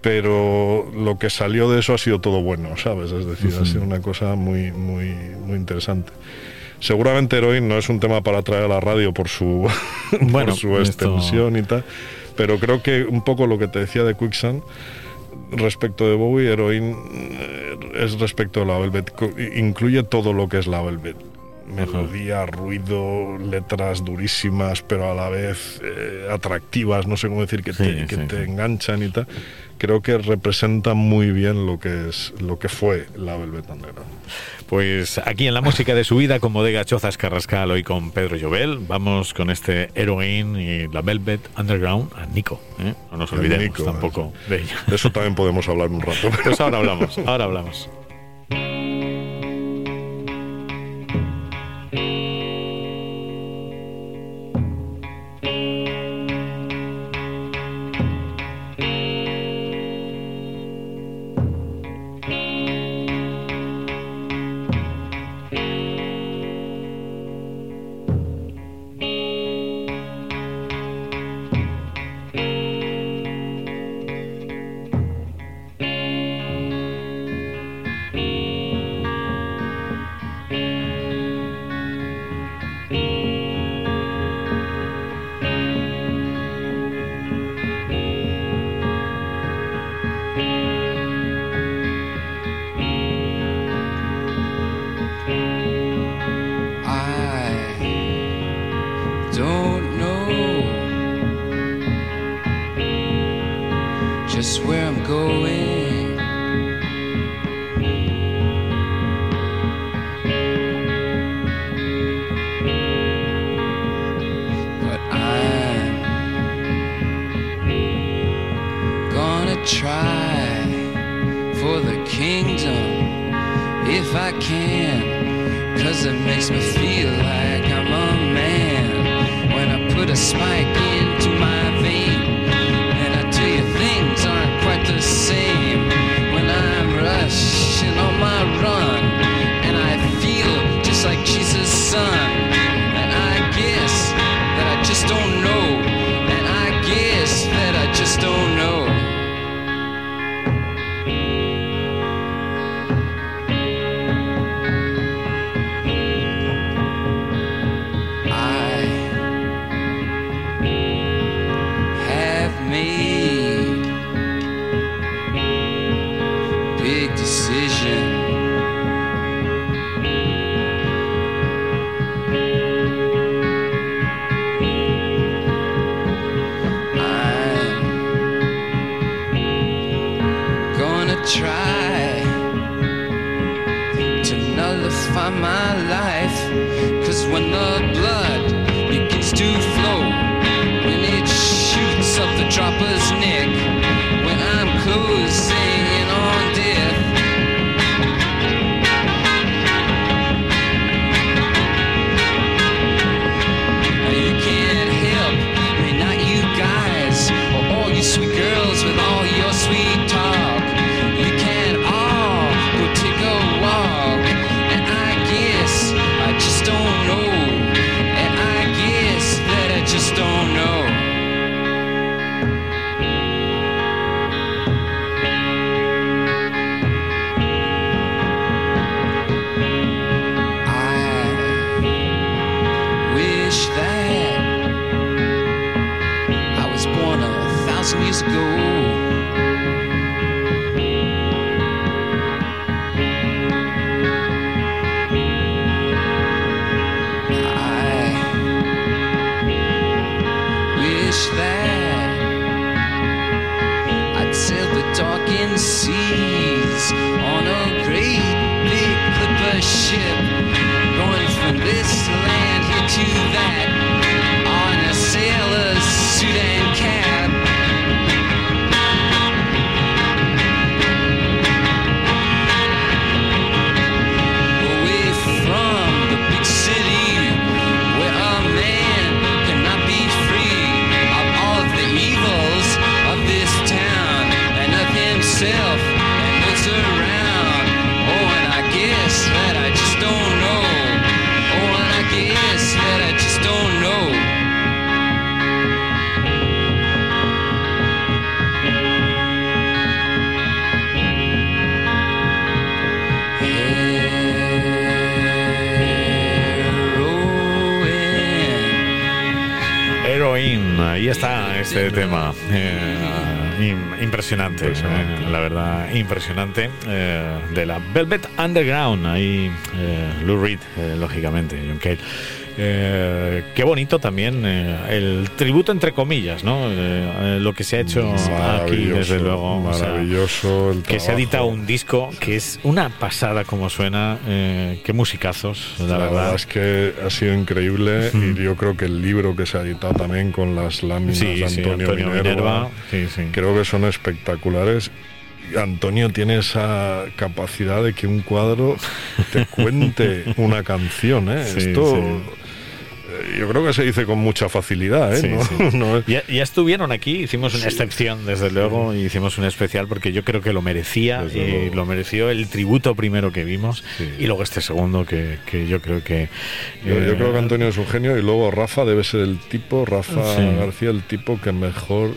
pero lo que salió de eso ha sido todo bueno, ¿sabes? Es decir, ha sido una cosa muy muy muy interesante. Seguramente Heroin no es un tema para traer a la radio por su, Bueno, por su esto- extensión y tal, pero creo que un poco lo que te decía de Quicksand respecto de Bowie, Heroin eh, es respecto de la Velvet. Incluye todo lo que es la Velvet. Melodía, ruido, letras durísimas, pero a la vez eh, atractivas, no sé cómo decir, que, Sí, te, que sí, te sí. enganchan y tal. Creo que representa muy bien lo que es lo que fue la Velvet Underground. Pues aquí en la música de su vida con Bodega Chozas Carrascal hoy con Pedro Llobel. Vamos con este Heroine y la Velvet Underground a Nico. ¿eh? No nos olvidemos Nico, tampoco de ella. De eso también podemos hablar un rato. Pues ahora hablamos, ahora hablamos. Try for the kingdom if I can. Cause it makes me feel like I'm a man when I put a spike into está este tema. Eh, im- impresionante, Impresionante. eh, la verdad, impresionante. eh, de la Velvet Underground, ahí Lou Reed, lógicamente, John Cale. Eh, qué bonito también eh, el tributo entre comillas, ¿no? Eh, lo que se ha hecho aquí, desde luego. o sea, Maravilloso el que se ha editado un disco que es una pasada como suena, eh, qué musicazos, la, La, verdad. verdad. es que ha sido increíble y yo creo que el libro que se ha editado también con las láminas Sí, de sí, Antonio, Minerva, Minerva, sí, sí. creo que son espectaculares. Antonio tiene esa capacidad de que un cuadro te cuente una canción. ¿eh? Esto yo creo que se dice con mucha facilidad. ¿eh? Sí, ¿no? sí. No es- Ya, ya estuvieron aquí, hicimos una excepción, desde luego, y hicimos un especial porque yo creo que lo merecía y lo mereció el tributo primero que vimos y luego este segundo que, que yo creo que. Yo, yo eh, creo que Antonio es un genio y luego Rafa debe ser el tipo, Rafa. García, el tipo que mejor,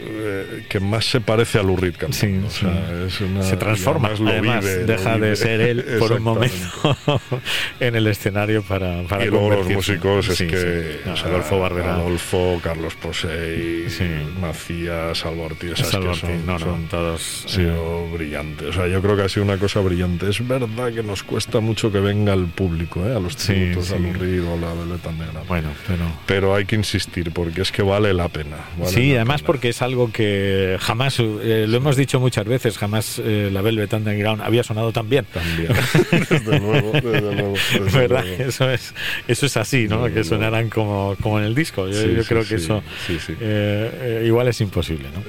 eh, que más se parece a Lurid cantando. Sí, O sea, sí. es una- se transforma, además lo además vive, lo deja de ser él por un momento en el escenario para, para y luego los músicos es Sí, que. No, o sea, Adolfo Barbera. Adolfo, Carlos Posey, Sí. Macías, Salvo Ortiz, esas Salvo que son, no, no, son- todos. sido brillante. O sea, yo creo que ha sido una cosa brillante. Es verdad que nos cuesta mucho que venga el público, ¿eh? a los Sí, tributos, sí. a Lurid o a la Veleta Negra. Bueno, pero. Pero hay que insistir porque es que vale la pena. vale Sí, la además pena. porque es algo que jamás, eh, lo hemos dicho muchas veces, jamás eh, la Velvet Underground había sonado tan bien. También. desde luego, desde luego. desde ¿Verdad? luego. Eso es, eso es así, ¿no? Desde que sonaran como, como en el disco. Yo, Sí, yo sí, creo que sí, eso eh, eh, igual es imposible, ¿no?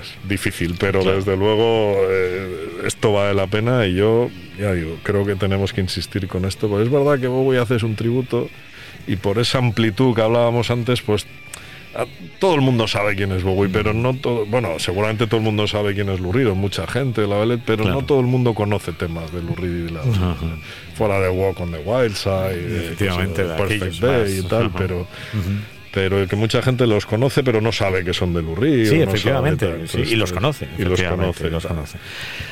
Es difícil, pero Claro. desde luego eh, esto vale la pena y yo, ya digo, creo que tenemos que insistir con esto, porque es verdad que Bowie haces un tributo y por esa amplitud que hablábamos antes, pues todo el mundo sabe quién es Bowie, pero no todo, bueno, seguramente todo el mundo sabe quién es Lou Reed, o mucha gente, la Velvet, pero Claro. no todo el mundo conoce temas de Reed y de la Ajá. fuera de Walk on the Wild Side, de Efectivamente, de Perfect Day y tal, Ajá. pero pero que mucha gente los conoce pero no sabe que son de Reed, Sí, o no sabe efectivamente, tal. sí, Entonces, y los eh, conoce, y los conoce, los conoce.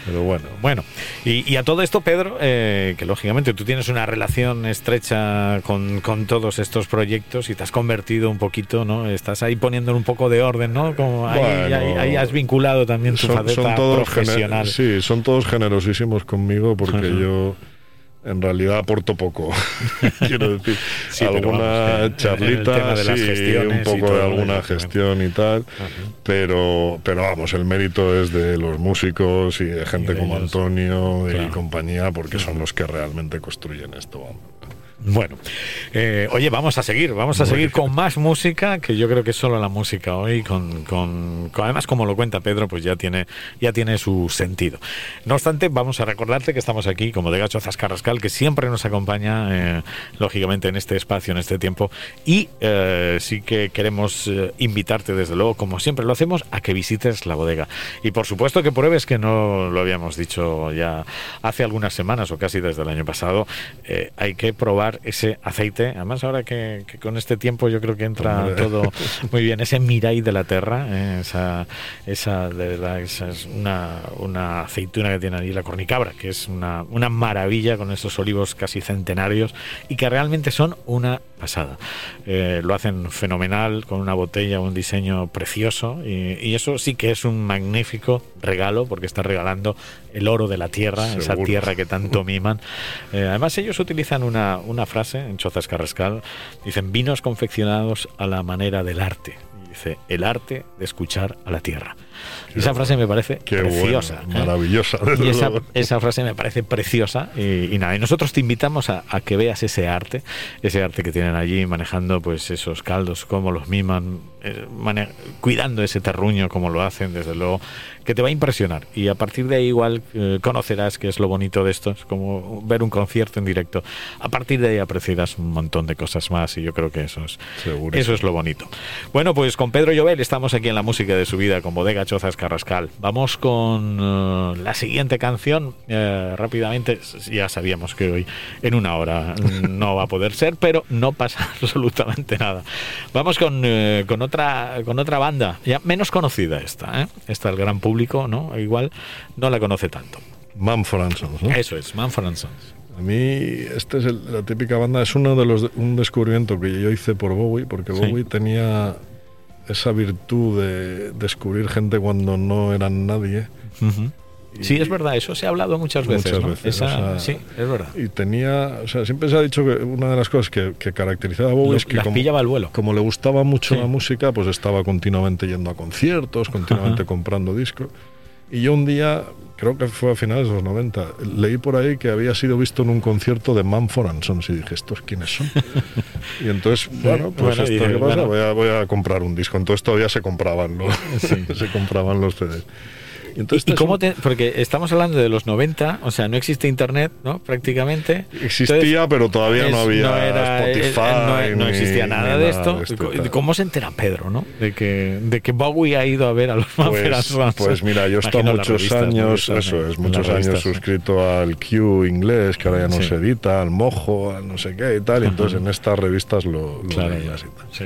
pero bueno Bueno, y, y a todo esto, Pedro, eh, que lógicamente tú tienes una relación estrecha con, con todos estos proyectos y te has convertido un poquito, ¿no? Estás ahí poniendo un poco de orden, ¿no? Como ahí, Bueno, ahí- ahí has vinculado también tu son, faceta son todos profesional. sí son todos generosísimos conmigo porque yo en realidad aporto poco quiero decir. Sí, alguna vamos, el charlita de sí, un poco de alguna gestión y tal pero pero vamos el mérito es de los músicos y de gente de como ellos. Antonio y compañía porque son los que realmente construyen esto vamos. Bueno, eh, oye, vamos a seguir, vamos a seguir con más música, que yo creo que es solo la música hoy, con, con- con- además como lo cuenta Pedro, pues ya tiene, ya tiene su sentido. No obstante, vamos a recordarte que estamos aquí como de Gacho Zascarrascal, que siempre nos acompaña, eh, lógicamente, en este espacio, en este tiempo, y eh, sí que queremos invitarte, desde luego, como siempre lo hacemos, a que visites la bodega. Y por supuesto que pruebes, que no lo habíamos dicho ya hace algunas semanas o casi desde el año pasado, hay que probar probar ese aceite. Además, ahora que, que con este tiempo yo creo que entra Hombre. todo muy bien. Ese Mirai de la Terra, eh, esa, esa, de esa es una, una aceituna que tiene allí la cornicabra, que es una, una maravilla con estos olivos casi centenarios y que realmente son una pasada. Eh, lo hacen fenomenal, con una botella, un diseño precioso y, y eso sí que es un magnífico regalo porque está regalando el oro de la tierra, esa Seguro. tierra que tanto miman. Eh, además ellos utilizan una, una frase en Chozas Carrascal, dicen vinos confeccionados a la manera del arte. Dice, el arte de escuchar a la tierra. Y esa frase me parece Qué preciosa. bueno, ¿eh? maravillosa. desde Y esa, esa frase me parece preciosa y, y nada, y nosotros te invitamos a, a que veas ese arte, ese arte que tienen allí manejando pues esos caldos, cómo los miman, eh, cuidando ese terruño como lo hacen, desde luego, que te va a impresionar. Y a partir de ahí igual eh, conocerás que es lo bonito de esto, es como ver un concierto en directo. A partir de ahí apreciarás un montón de cosas más y yo creo que eso es, eso es lo bonito. Bueno, pues con Pedro Llobel estamos aquí en la música de su vida con Bodega Chozas Carrascal. Vamos con eh, la siguiente canción. Eh, rápidamente, ya sabíamos que hoy en una hora no va a poder ser, pero no pasa absolutamente nada. Vamos con, eh, con, otra, con otra banda, ya menos conocida esta. ¿eh? Esta el gran público, ¿no? Igual no la conoce tanto. Sons, ¿no? Eso es, Manfred Sons. A mí, esta es el- la típica banda, es uno de los un descubrimiento que yo hice por Bowie, porque Sí. Bowie tenía esa virtud de descubrir gente cuando no eran nadie. Sí, es verdad, eso se ha hablado muchas veces. Muchas ¿no? veces, Esa- o sea, sí, es verdad. Y tenía, o sea, siempre se ha dicho que una de las cosas que, que caracterizaba a Bowie Lo- es que como, pillaba al vuelo. como le gustaba mucho Sí. la música, pues estaba continuamente yendo a conciertos, continuamente Ajá. comprando discos. Y yo un día, creo que fue a finales de los 90, leí por ahí que había sido visto en un concierto de Manford and Sons y dije, ¿estos quiénes son? y entonces, bueno, pues Bueno, esto dije, qué pasa, bueno. voy, a, voy a comprar un disco. Entonces todavía se compraban Sí. se compraban los CDs. Entonces ¿Y, es cómo te- porque estamos hablando de los 90, o sea, no existe internet, ¿no? Prácticamente. Existía, pero todavía no es- había era- eh, Spotify. no, no ni- existía ni nada de esto. esto y Co- tal. ¿Cómo se entera Pedro, no? De que, de que Bowie ha ido a ver a los Pues, pues mira, yo he estado muchos revistas, ¿no? años, Estas, eso ¿no? es, muchos las años suscrito al Q inglés, que ahora ya no Sí. se edita, al Mojo, al no sé qué y tal, y entonces en estas revistas lo, lo Claro, y tal. sí, sí.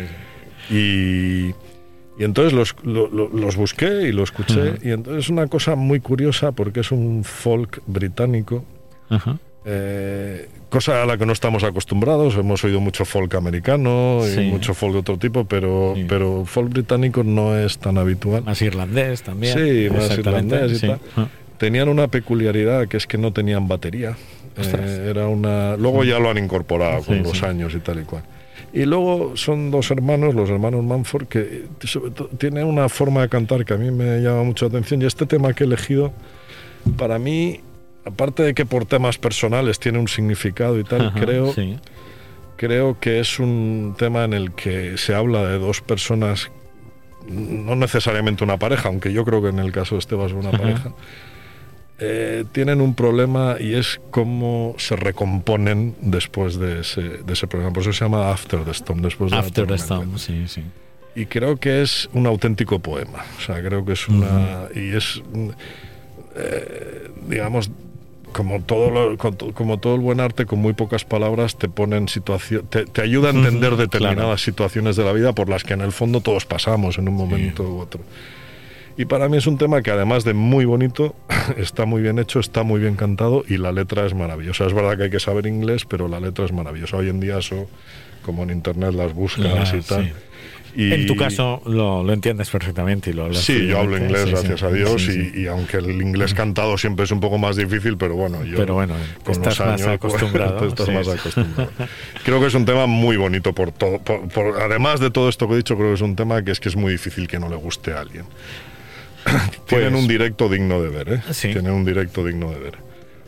Y, y entonces los, lo- lo- los busqué y los escuché, y entonces es una cosa muy curiosa porque es un folk británico. Eh, cosa a la que no estamos acostumbrados, hemos oído mucho folk americano y mucho folk de otro tipo, pero, Sí. pero folk británico no es tan habitual. Más irlandés también. Sí, más irlandés y sí. tal. Tenían una peculiaridad que es que no tenían batería. Eh, era una. Luego ya lo han incorporado con los años y tal y cual. Y luego son dos hermanos, los hermanos Manford, que eh, tienen una forma de cantar que a mí me llama mucho la atención. Y este tema que he elegido, para mí, aparte de que por temas personales tiene un significado y tal, Ajá, creo, sí. creo que es un tema en el que se habla de dos personas, no necesariamente una pareja, aunque yo creo que en el caso de este va a ser una Ajá. pareja, eh, tienen un problema y es cómo se recomponen después de ese, de ese problema. Por eso se llama After the Storm, después de la After the. Storm, sí, sí. Y creo que es un auténtico poema. O sea, creo que es una. Y es. mm, eh, digamos. Como todo, lo- como todo el buen arte, con muy pocas palabras, te pone en situación, te, te ayuda a entender determinadas claro. situaciones de la vida por las que en el fondo todos pasamos en un momento u otro. Y para mí es un tema que además de muy bonito, está muy bien hecho, está muy bien cantado y la letra es maravillosa. Es verdad que hay que saber inglés, pero la letra es maravillosa. Hoy en día eso, como en internet las buscas Ah, y tal. sí. Y- En tu caso lo, lo entiendes perfectamente y lo hablas Sí, yo hablo inglés, sí, gracias sí. a Dios, Sí, y, aunque el inglés cantado siempre es un poco más difícil, pero bueno, yo Pero bueno, con estás los más años, acostumbrado, pues, estás más acostumbrado. Creo que es un tema muy bonito por todo. por- por- además de todo esto que he dicho, creo que es un tema que es que es muy difícil que no le guste a alguien. Tienen Pues- un directo digno de ver, ¿eh? Sí. Tienen un directo digno de ver.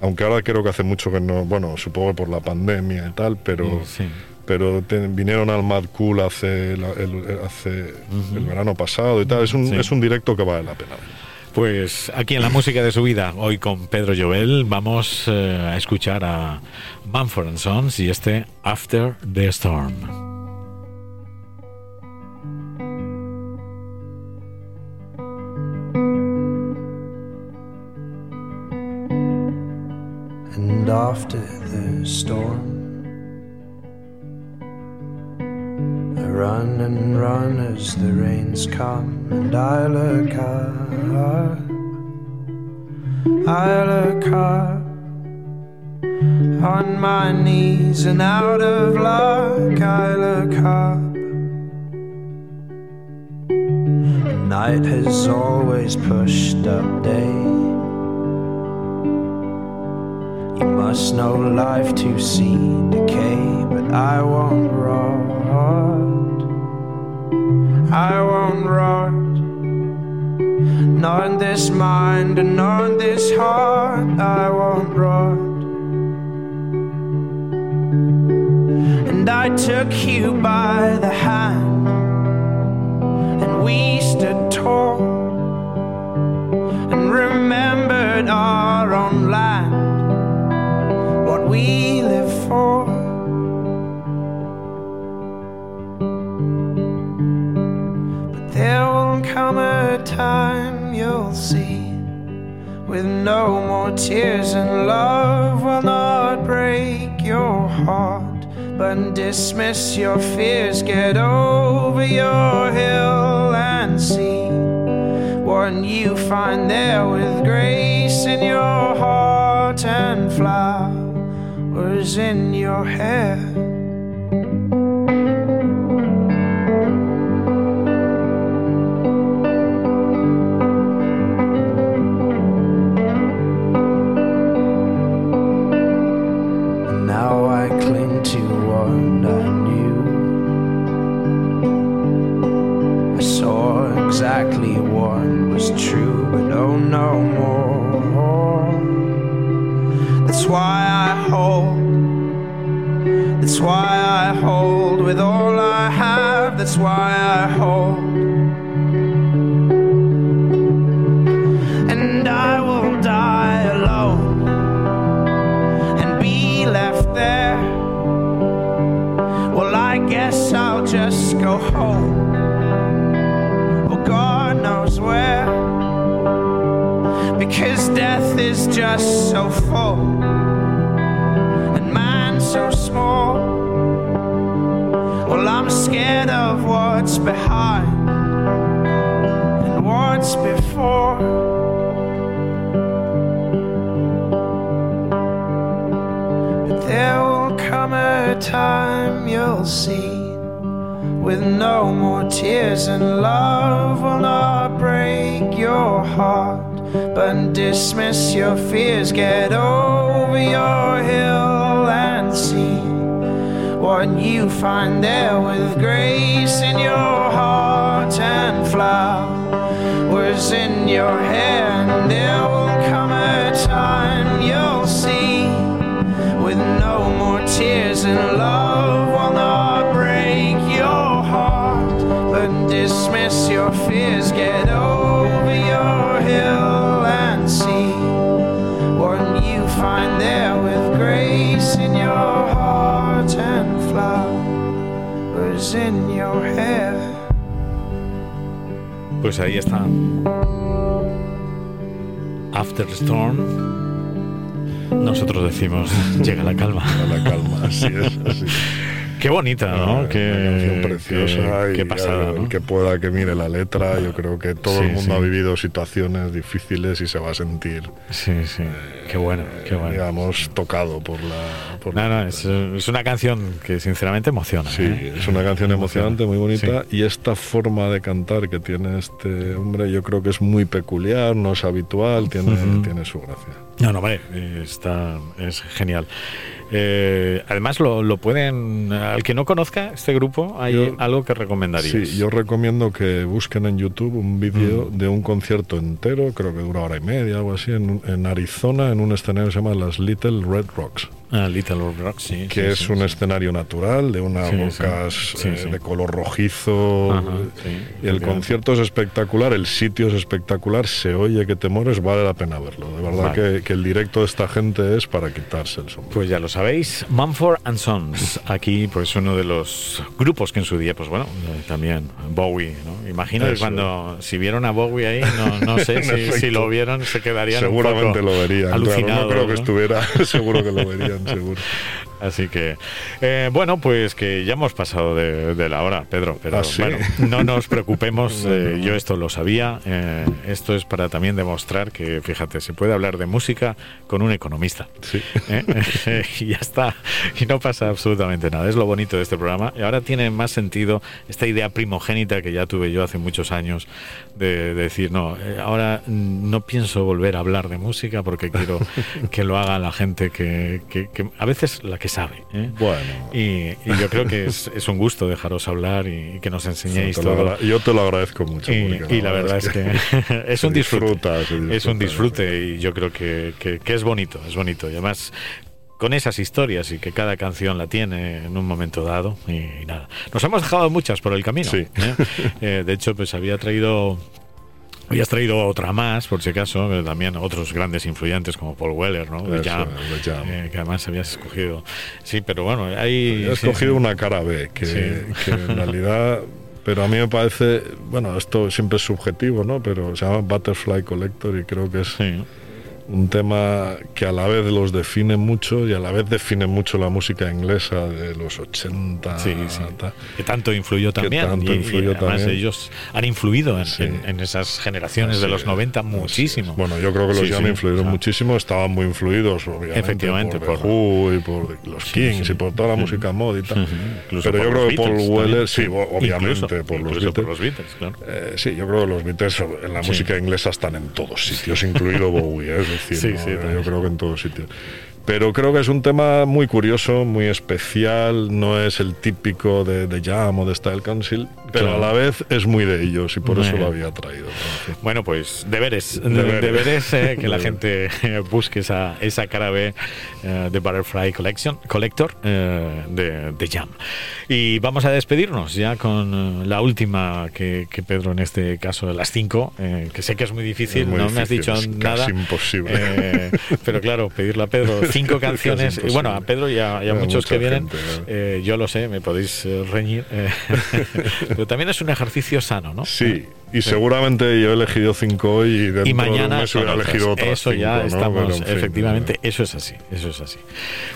Aunque ahora creo que hace mucho que no, bueno, supongo que por la pandemia y tal, pero Sí. pero te- vinieron al Mad Cool hace, la- el, hace el verano pasado y tal. Es un, Sí. es un directo que vale la pena. Pues aquí en la música de su vida, hoy con Pedro Jovel, vamos eh, a escuchar a Manford and Sons y este After the Storm. And after the storm, I run and run as the rains come, and I look up. I look up on my knees and out of luck. I look up. Night has always pushed up day. Must know life to see decay, but I won't rot. I won't rot. Not in this mind and not in this heart. I won't rot. And I took you by the hand, and we stood tall and remembered our we live for. But there will come a time you'll see with no more tears and love will not break your heart but dismiss your fears get over your hill and see what you find there with grace in your heart and flowers in your hair just go home. Oh, God knows where. Because death is just so full, and man so small. Well, I'm scared of what's behind and what's before. But there will come a time you'll see with no more tears and love will not break your heart. But dismiss your fears get over your hill and see what you find there with grace in your heart and flowers in your hair. And there will come a time you'll see with no more tears and love your fears get over your hill and see what you find there with grace in your heart and flowers in your hair Pues ahí está. After Storm. Nosotros decimos, llega la calma. A la calma, así es, así. Qué bonita, ¿no? Una Qué, canción preciosa qué- y qué pasada, el ¿no? que pueda que mire la letra, yo creo que todo Sí, el mundo sí. ha vivido situaciones difíciles y se va a sentir, Sí, sí. Qué bueno, qué bueno. digamos, tocado por la... por No, la no, es, es una canción que sinceramente emociona. Sí, ¿eh? es una canción emocionante, muy bonita Sí. y esta forma de cantar que tiene este hombre yo creo que es muy peculiar, no es habitual, tiene, Ujú. tiene su gracia. No, no, hombre, eh, está, es genial. Eh, además, lo, lo pueden. Al que no conozca este grupo, hay Yo- algo que recomendarías. Sí, yo recomiendo que busquen en YouTube un vídeo Mm. de un concierto entero, creo que dura hora y media, algo así, en, en Arizona, en un escenario que se llama las Little Red Rocks, Ah, Little Rock, sí. que sí, es sí, un sí. escenario natural de unas rocas eh, de color rojizo. Ajá, y el concierto es espectacular, el sitio es espectacular, se oye que te mueres, vale la pena verlo. De verdad Vale. que, que el directo de esta gente es para quitarse el sombrero. Pues ya lo sabéis, Mumford and Sons, aquí pues uno de los grupos que en su día, pues bueno, eh, también Bowie, ¿no? Imagino que cuando si vieron a Bowie ahí, no, no sé si, si lo vieron, se quedarían un Seguramente poco lo verían. claro, no creo que ¿no? estuviera, seguro que lo verían, seguro. Así que, eh, bueno, pues que ya hemos pasado de, de la hora, Pedro. Pero ¿Ah, sí? bueno, no nos preocupemos, eh, yo esto lo sabía. eh, esto es para también demostrar que, fíjate, se puede hablar de música con un economista. Sí. y ya está. Y no pasa absolutamente nada. Es lo bonito de este programa. Y ahora tiene más sentido esta idea primogénita que ya tuve yo hace muchos años de, de decir, no, ahora no pienso volver a hablar de música porque quiero que lo haga la gente que, que- que a veces la que sabe. ¿eh? Bueno. Y, y yo creo que es, es un gusto dejaros hablar y, y que nos enseñéis Te todo. yo te lo agradezco mucho. Y, la verdad es que es un disfrute. disfruta, Es un disfrute y yo creo que, que- que es bonito, es bonito. Y además con esas historias y que cada canción la tiene en un momento dado y, nada. Nos hemos dejado muchas por el camino. Sí. ¿eh? Eh, de hecho, pues había traído... Habías traído otra más, por si acaso, pero también otros grandes influyentes como Paul Weller, ¿no? Eso, Jam, Jam. eh, que además habías escogido. Sí, pero bueno, hay... He escogido sí. una cara B, que, Sí. que en realidad, pero a mí me parece, bueno, esto siempre es subjetivo, ¿no? Pero se llama Butterfly Collector y creo que es Sí. Un tema que a la vez los define mucho y a la vez define mucho la música inglesa de los 80. Sí, sí. tal. Que tanto influyó Que también. tanto y, y influyó además también. ellos han influido en, Sí. en- en esas generaciones de Así los es, 90 así muchísimo. Bueno, yo creo que los Jam influyeron Ah. muchísimo, estaban muy influidos, obviamente, Efectivamente, por, por- Who y por los Kings y por toda la música mod y tal. Pero yo los creo que Paul Beatles Weller, también. sí, obviamente, Incluso- por los incluso por Beatles. los Beatles, claro. Eh, sí, yo creo que los Beatles en la música inglesa están en todos sitios, incluido Bowie, ¿eh? Decir, Sí, ¿no? sí, yo creo que en todos sitios. Pero creo que es un tema muy curioso, muy especial, no es el típico de, de Jam o de Style Council, pero Claro. a la vez es muy de ellos y por eso lo había traído. Bueno, pues deberes. Deberes. Deberes, eh, que la gente busque esa, esa cara B eh, de Butterfly Collection, Collector eh, de, de Jam. Y vamos a despedirnos ya con eh, la última que, que Pedro, en este caso de las cinco, eh, que sé que es muy difícil, Es muy no me has dicho es nada. casi imposible. Eh, pero claro, pedirle a Pedro cinco canciones. Y bueno, a. Pedro y a, y a A muchos que vienen, gente, eh, yo lo sé, me podéis eh, reñir. eh, pero también es un ejercicio sano, ¿no? Sí, y seguramente yo he elegido cinco hoy y dentro y de un mañana mes hubiera elegido otras eso ya cinco, ¿no? estamos Pero, en fin, efectivamente eso es así eso es así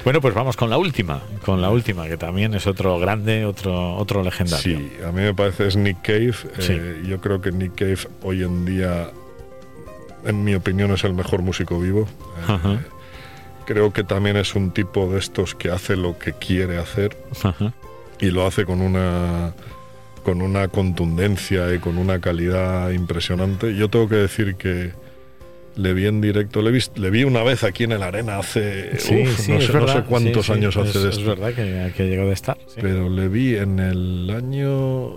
bueno pues vamos con la última con la última que también es otro grande otro otro legendario Sí, a mí me parece es Nick Cave. Sí. Eh, yo creo que Nick Cave hoy en día, en mi opinión, es el mejor músico vivo. Eh. Creo que también es un tipo de estos que hace lo que quiere hacer Ajá. y lo hace con una con una contundencia y con una calidad impresionante. Yo tengo que decir que le vi en directo, le vi, le vi una vez aquí en el Arena hace sí, uf, sí, no, es sé, no verdad. sé cuántos Sí, años hace es, de es esto. verdad que, que llegó de estar. Pero le vi en el año,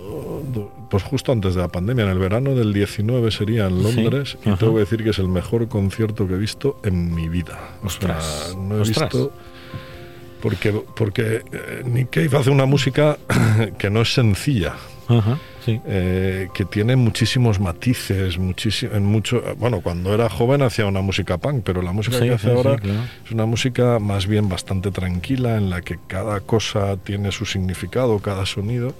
pues justo antes de la pandemia, en el verano del 19 sería en Londres, y ajá. tengo que decir que es el mejor concierto que he visto en mi vida. O sea, Ostras, no he ostras. visto... Porque, porque eh, Nick Cave hace una música que no es sencilla, Ajá, sí. eh, que tiene muchísimos matices, muchísimo, en mucho, bueno, cuando era joven hacía una música punk, pero la música Sí, que hace sí, ahora claro. es una música más bien bastante tranquila, en la que cada cosa tiene su significado, cada sonido.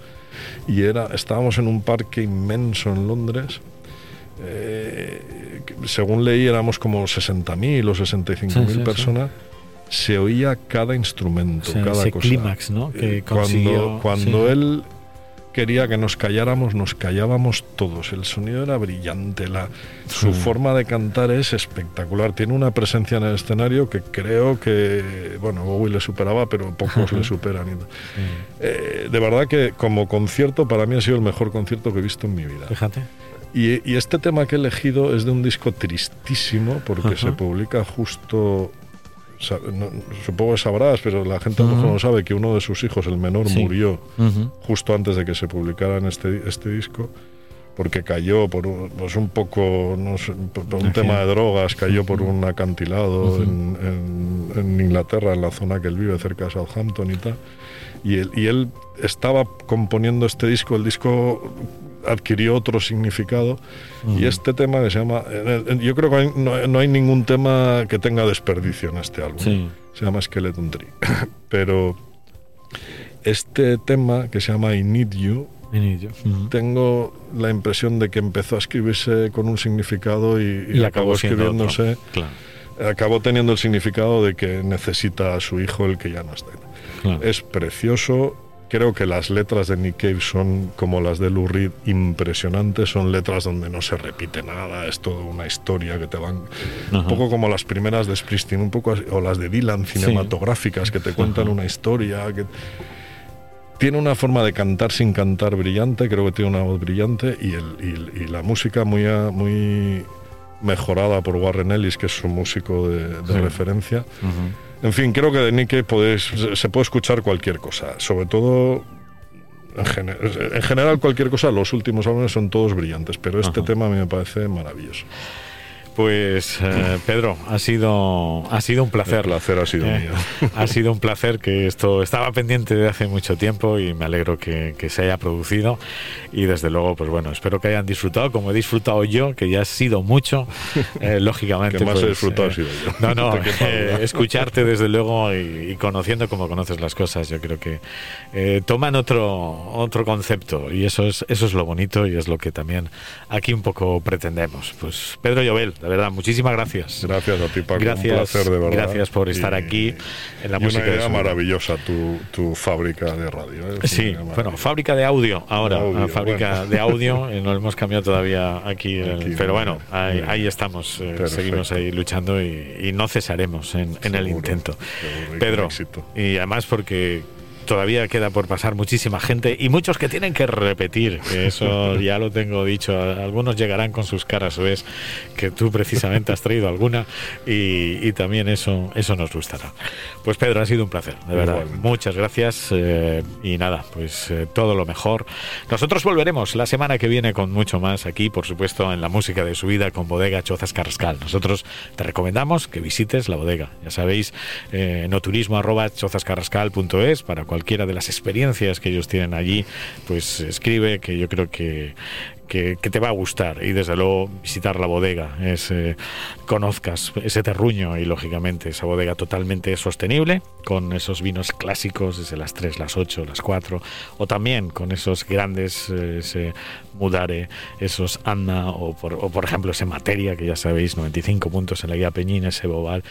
Y era, estábamos en un parque inmenso en Londres. eh, según leí éramos como 60.000 o 65.000 Sí, sí, sí. personas. Se oía cada instrumento, O sea, cada ese cosa. clímax, ¿no? Que Eh, consiguió, cuando cuando sí. él quería que nos calláramos, nos callábamos todos. El sonido era brillante, la, su Mm. forma de cantar es espectacular. Tiene una presencia en el escenario que creo que, bueno, Bowie le superaba, pero pocos le superan. tal. Eh, de verdad que como concierto, para mí ha sido el mejor concierto que he visto en mi vida. Fíjate. Y, y este tema que he elegido es de un disco tristísimo porque Ajá. se publica justo. No- supongo que sabrás, pero la gente a lo mejor no sabe que uno de sus hijos, el menor, Sí. murió justo antes de que se publicara en este, este disco porque cayó por un, pues un poco, no sé, por un tema de drogas, cayó por un acantilado en, en- en Inglaterra, en la zona que él vive, cerca de Southampton y tal. Y él, y él estaba componiendo este disco, el disco adquirió otro significado y este tema que se llama, yo creo que hay- no, no hay ningún tema que tenga desperdicio en este álbum, Sí. se llama Skeleton Tree, pero este tema que se llama I Need You, tengo la impresión de que empezó a escribirse con un significado y, y Y acabó escribiéndose Claro. acabó teniendo el significado de que necesita a su hijo el que ya no está. Claro. Es precioso. Creo que las letras de Nick Cave son como las de Lou Reed, impresionantes. Son letras donde no se repite nada, es toda una historia que te van. Un poco como las primeras de Springsteen, un poco o las de Dylan cinematográficas que te cuentan una historia. Que... Tiene una forma de cantar sin cantar brillante, creo que tiene una voz brillante y, el, y, y la música muy, muy mejorada por Warren Ellis, que es su músico de, de Sí. referencia. Ujú. En fin, creo que de Nick Cave podéis- se- puede escuchar cualquier cosa, sobre todo en, gene- en general cualquier cosa, los últimos álbumes son todos brillantes, pero este Ajá. tema a mí me parece maravilloso. Pues eh, Pedro, ha sido, ha sido un placer. El placer ha sido Eh, mío. ha sido un placer que esto estaba pendiente de hace mucho tiempo y me alegro que, que se haya producido y desde luego pues bueno espero que hayan disfrutado como he disfrutado yo que ya ha sido mucho eh, lógicamente Que más he pues, disfrutado ha sido yo. no no escucharte desde luego y, y conociendo como conoces las cosas yo creo que toman otro otro concepto y eso es eso es lo bonito y es lo que también aquí un poco pretendemos pues Pedro Llobel de verdad muchísimas gracias Gracias a ti, Paco. Gracias, un placer de verdad. gracias por estar Y- aquí en la y música Una de idea vida. maravillosa tu, tu fábrica de radio. ¿eh? Sí, bueno, fábrica de audio ahora, Audio, ah, fábrica bueno. de audio, eh, no hemos cambiado todavía aquí, pero bueno, ahí, ahí estamos, eh, Perfecto. seguimos ahí luchando y, y no cesaremos en, en el intento. seguro, y Pedro, y además porque todavía queda por pasar muchísima gente y muchos que tienen que repetir, que eso ya lo tengo dicho, algunos llegarán con sus caras, ves que tú precisamente has traído alguna y, y también eso, eso nos gustará. Pues Pedro, ha sido un placer, de verdad. Igualmente. Muchas gracias eh, y nada, pues eh, todo lo mejor. Nosotros volveremos la semana que viene con mucho más aquí, por supuesto, en la música de su vida con Bodega Chozas Carrascal. Nosotros te recomendamos que visites la bodega. Ya sabéis, eh, noturismo arroba chozascarrascal.es para cualquiera de las experiencias que ellos tienen allí, pues escribe que yo creo que que, que te va a gustar. Y desde luego visitar la bodega es eh, conozcas ese terruño y lógicamente esa bodega totalmente sostenible con esos vinos clásicos desde las 3, las 8, las 4 o también con esos grandes eh, Mudare, esos Anna o por, o por ejemplo ese Materia que ya sabéis 95 puntos en la guía Peñín ese Bobal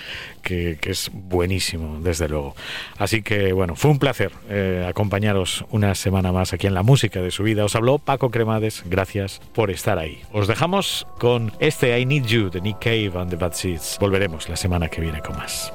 que, que es buenísimo desde luego. Así que bueno fue un placer eh, acompañaros una semana más aquí en la música de su vida. Os habló Paco Cremades gracias por estar ahí. Os dejamos con este I Need You de Nick Cave and the Bad Seeds. Volveremos la semana que viene con más